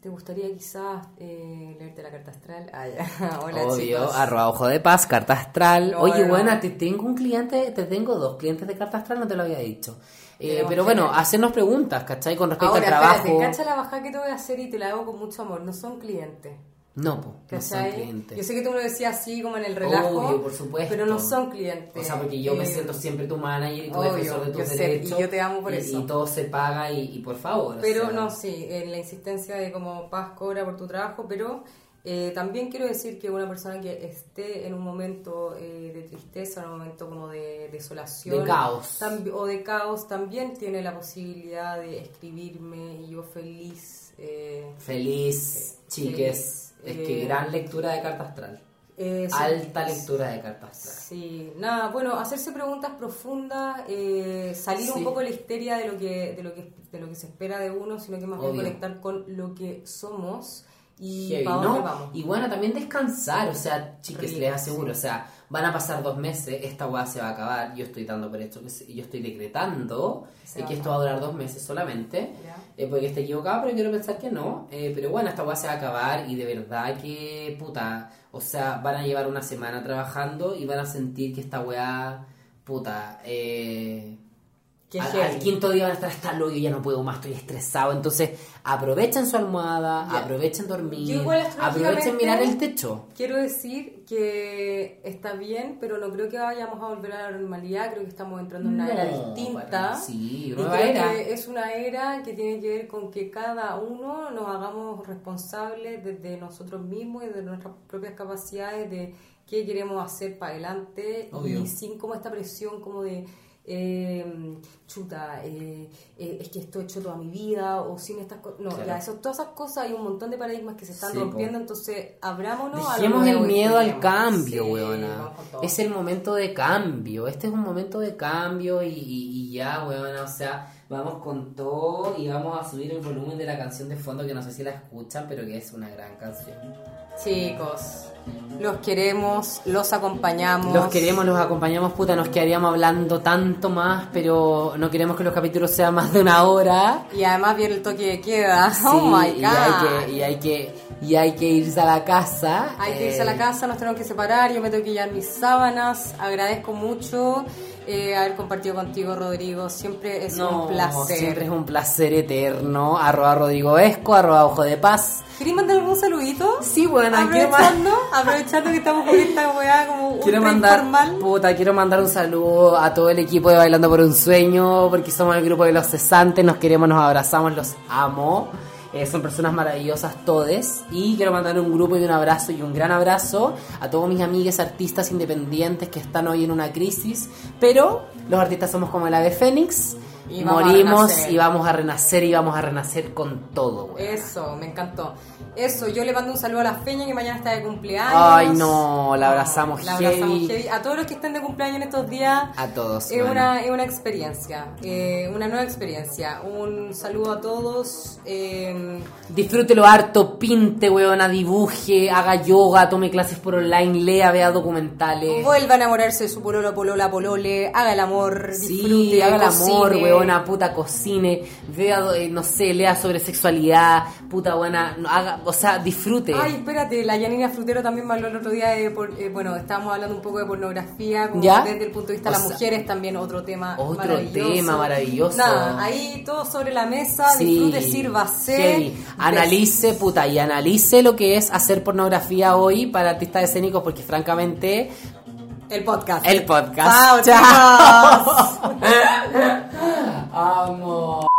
¿Te gustaría quizás eh, leerte la carta astral? Ah, ya. Hola Obvio, chicos. arroba ojo de paz, carta astral. No, Oye, no. buena, te tengo un cliente, te tengo dos clientes de carta astral, no te lo había dicho. Eh, pero bueno, hacernos preguntas, ¿cachai? Con respecto Ahora, al trabajo. espérate, cacha la bajada que te voy a hacer y te la hago con mucho amor. No son clientes. No, po, no son clientes. Yo sé que tú me lo decías así como en el relajo. Obvio, por supuesto. Pero no son clientes. O sea, porque yo me Eh, siento siempre tu manager y tu obvio, defensor de tus yo sé, derechos. y yo te amo por y- eso. Y todo se paga y, y por favor. o Pero sea, no, sí, en la insistencia de como paz cobra por tu trabajo, pero eh, también quiero decir que una persona que esté en un momento eh, de tristeza, en un momento como de desolación De caos. o de caos, también tiene la posibilidad de escribirme y yo feliz. eh, Feliz, chiques. Es que gran lectura de carta astral. eh, sí, Alta lectura de carta astral. Sí, nada, bueno, hacerse preguntas profundas, eh, salir Sí. un poco de la histeria de lo que de lo que de lo que se espera de uno, sino que más bien conectar con lo que somos y Heavy, ¿no? vamos. Y bueno, también descansar, o sea, chiques, Rico, les aseguro, sí. o sea, van a pasar dos meses, esta weá se va a acabar, yo estoy dando por esto, yo estoy decretando que esto va a durar dos meses solamente, eh, porque esté equivocado, pero quiero pensar que no, eh, pero bueno, esta weá se va a acabar y de verdad que, puta, o sea, van a llevar una semana trabajando y van a sentir que esta weá, puta, eh... Al, al quinto día van a estar hasta el hoyo, ya no puedo más, estoy estresado. Entonces, aprovechen su almohada, aprovechen dormir, igual aprovechen mirar el techo. Quiero decir que está bien, pero no creo que vayamos a volver a la normalidad, creo que estamos entrando en una era distinta. sí, y nueva creo era. que es una era que tiene que ver con que cada uno nos hagamos responsables desde nosotros mismos y de nuestras propias capacidades de qué queremos hacer para adelante Obvio. y sin como esta presión como de eh, chuta, eh, eh, es que esto he hecho toda mi vida o sin estas cosas. No, Claro. ya, eso, todas esas cosas hay un montón de paradigmas que se están Sí, rompiendo, po. entonces abrámonos a Dejemos el nuevo y miedo al cambio, Sí, weona. Es el momento de cambio. Este es un momento de cambio y, y- y ya, weona. O sea, vamos con todo y vamos a subir el volumen de la canción de fondo que no sé si la escuchan, pero que es una gran canción. Chicos, los queremos, los acompañamos. Los queremos, los acompañamos, puta, nos quedaríamos hablando tanto más, pero no queremos que los capítulos sean más de una hora. Y además viene el toque de queda. Sí, oh my god. Y hay, que, y, hay que, y hay que irse a la casa. Hay que irse a la Eh, casa, nos tenemos que separar, yo me tengo que llevar mis sábanas. Agradezco mucho eh, haber compartido contigo, Rodrigo. Siempre es No, un placer. siempre es un placer eterno. Arroba Rodrigo Vesco, arroba Ojo de Paz. ¿Querés mandar algún saludito? Sí, bueno, Aprovechando, aprovechando que estamos con esta weá como quiero mandar, informal. puta, quiero mandar un saludo a todo el equipo de Bailando por un Sueño, porque somos el grupo de los cesantes, nos queremos, nos abrazamos, los amo. Eh, son personas maravillosas todes. Y quiero mandar un grupo y un abrazo y un gran abrazo a todos mis amigues artistas independientes que están hoy en una crisis, pero los artistas somos como el ave fénix, Y morimos y vamos a renacer y vamos a renacer con todo. güey. Eso, me encantó. Eso, yo le mando un saludo a la Feña que mañana está de cumpleaños. Ay, no, la abrazamos La abrazamos heavy. A todos los que estén de cumpleaños en estos días. A todos. Es bueno. una, es una experiencia, eh, una nueva experiencia. Un saludo a todos. eh, Disfrútelo harto, pinte, weona, dibuje, haga yoga, tome clases por online, lea, vea documentales. vuelva a enamorarse de su pololo, polola, polole. Haga el amor. Sí, disfrute, haga el amor, cocine. Weona, puta, cocine, vea, eh, no sé, lea sobre sexualidad, puta, buena, haga, o sea, disfrute. Ay, espérate, la Yanina Frutero también me habló el otro día de, por- eh, bueno, estábamos hablando un poco de pornografía, como ¿Ya? desde el punto de vista O de las sea, mujeres, también otro tema otro maravilloso. tema maravilloso. Nada, ahí todo sobre la mesa, Sí, disfrute, sírvase. heavy. Analice, puta, y analice lo que es hacer pornografía hoy para artistas escénicos, porque francamente, el podcast. El podcast. Chao, chao. Amo.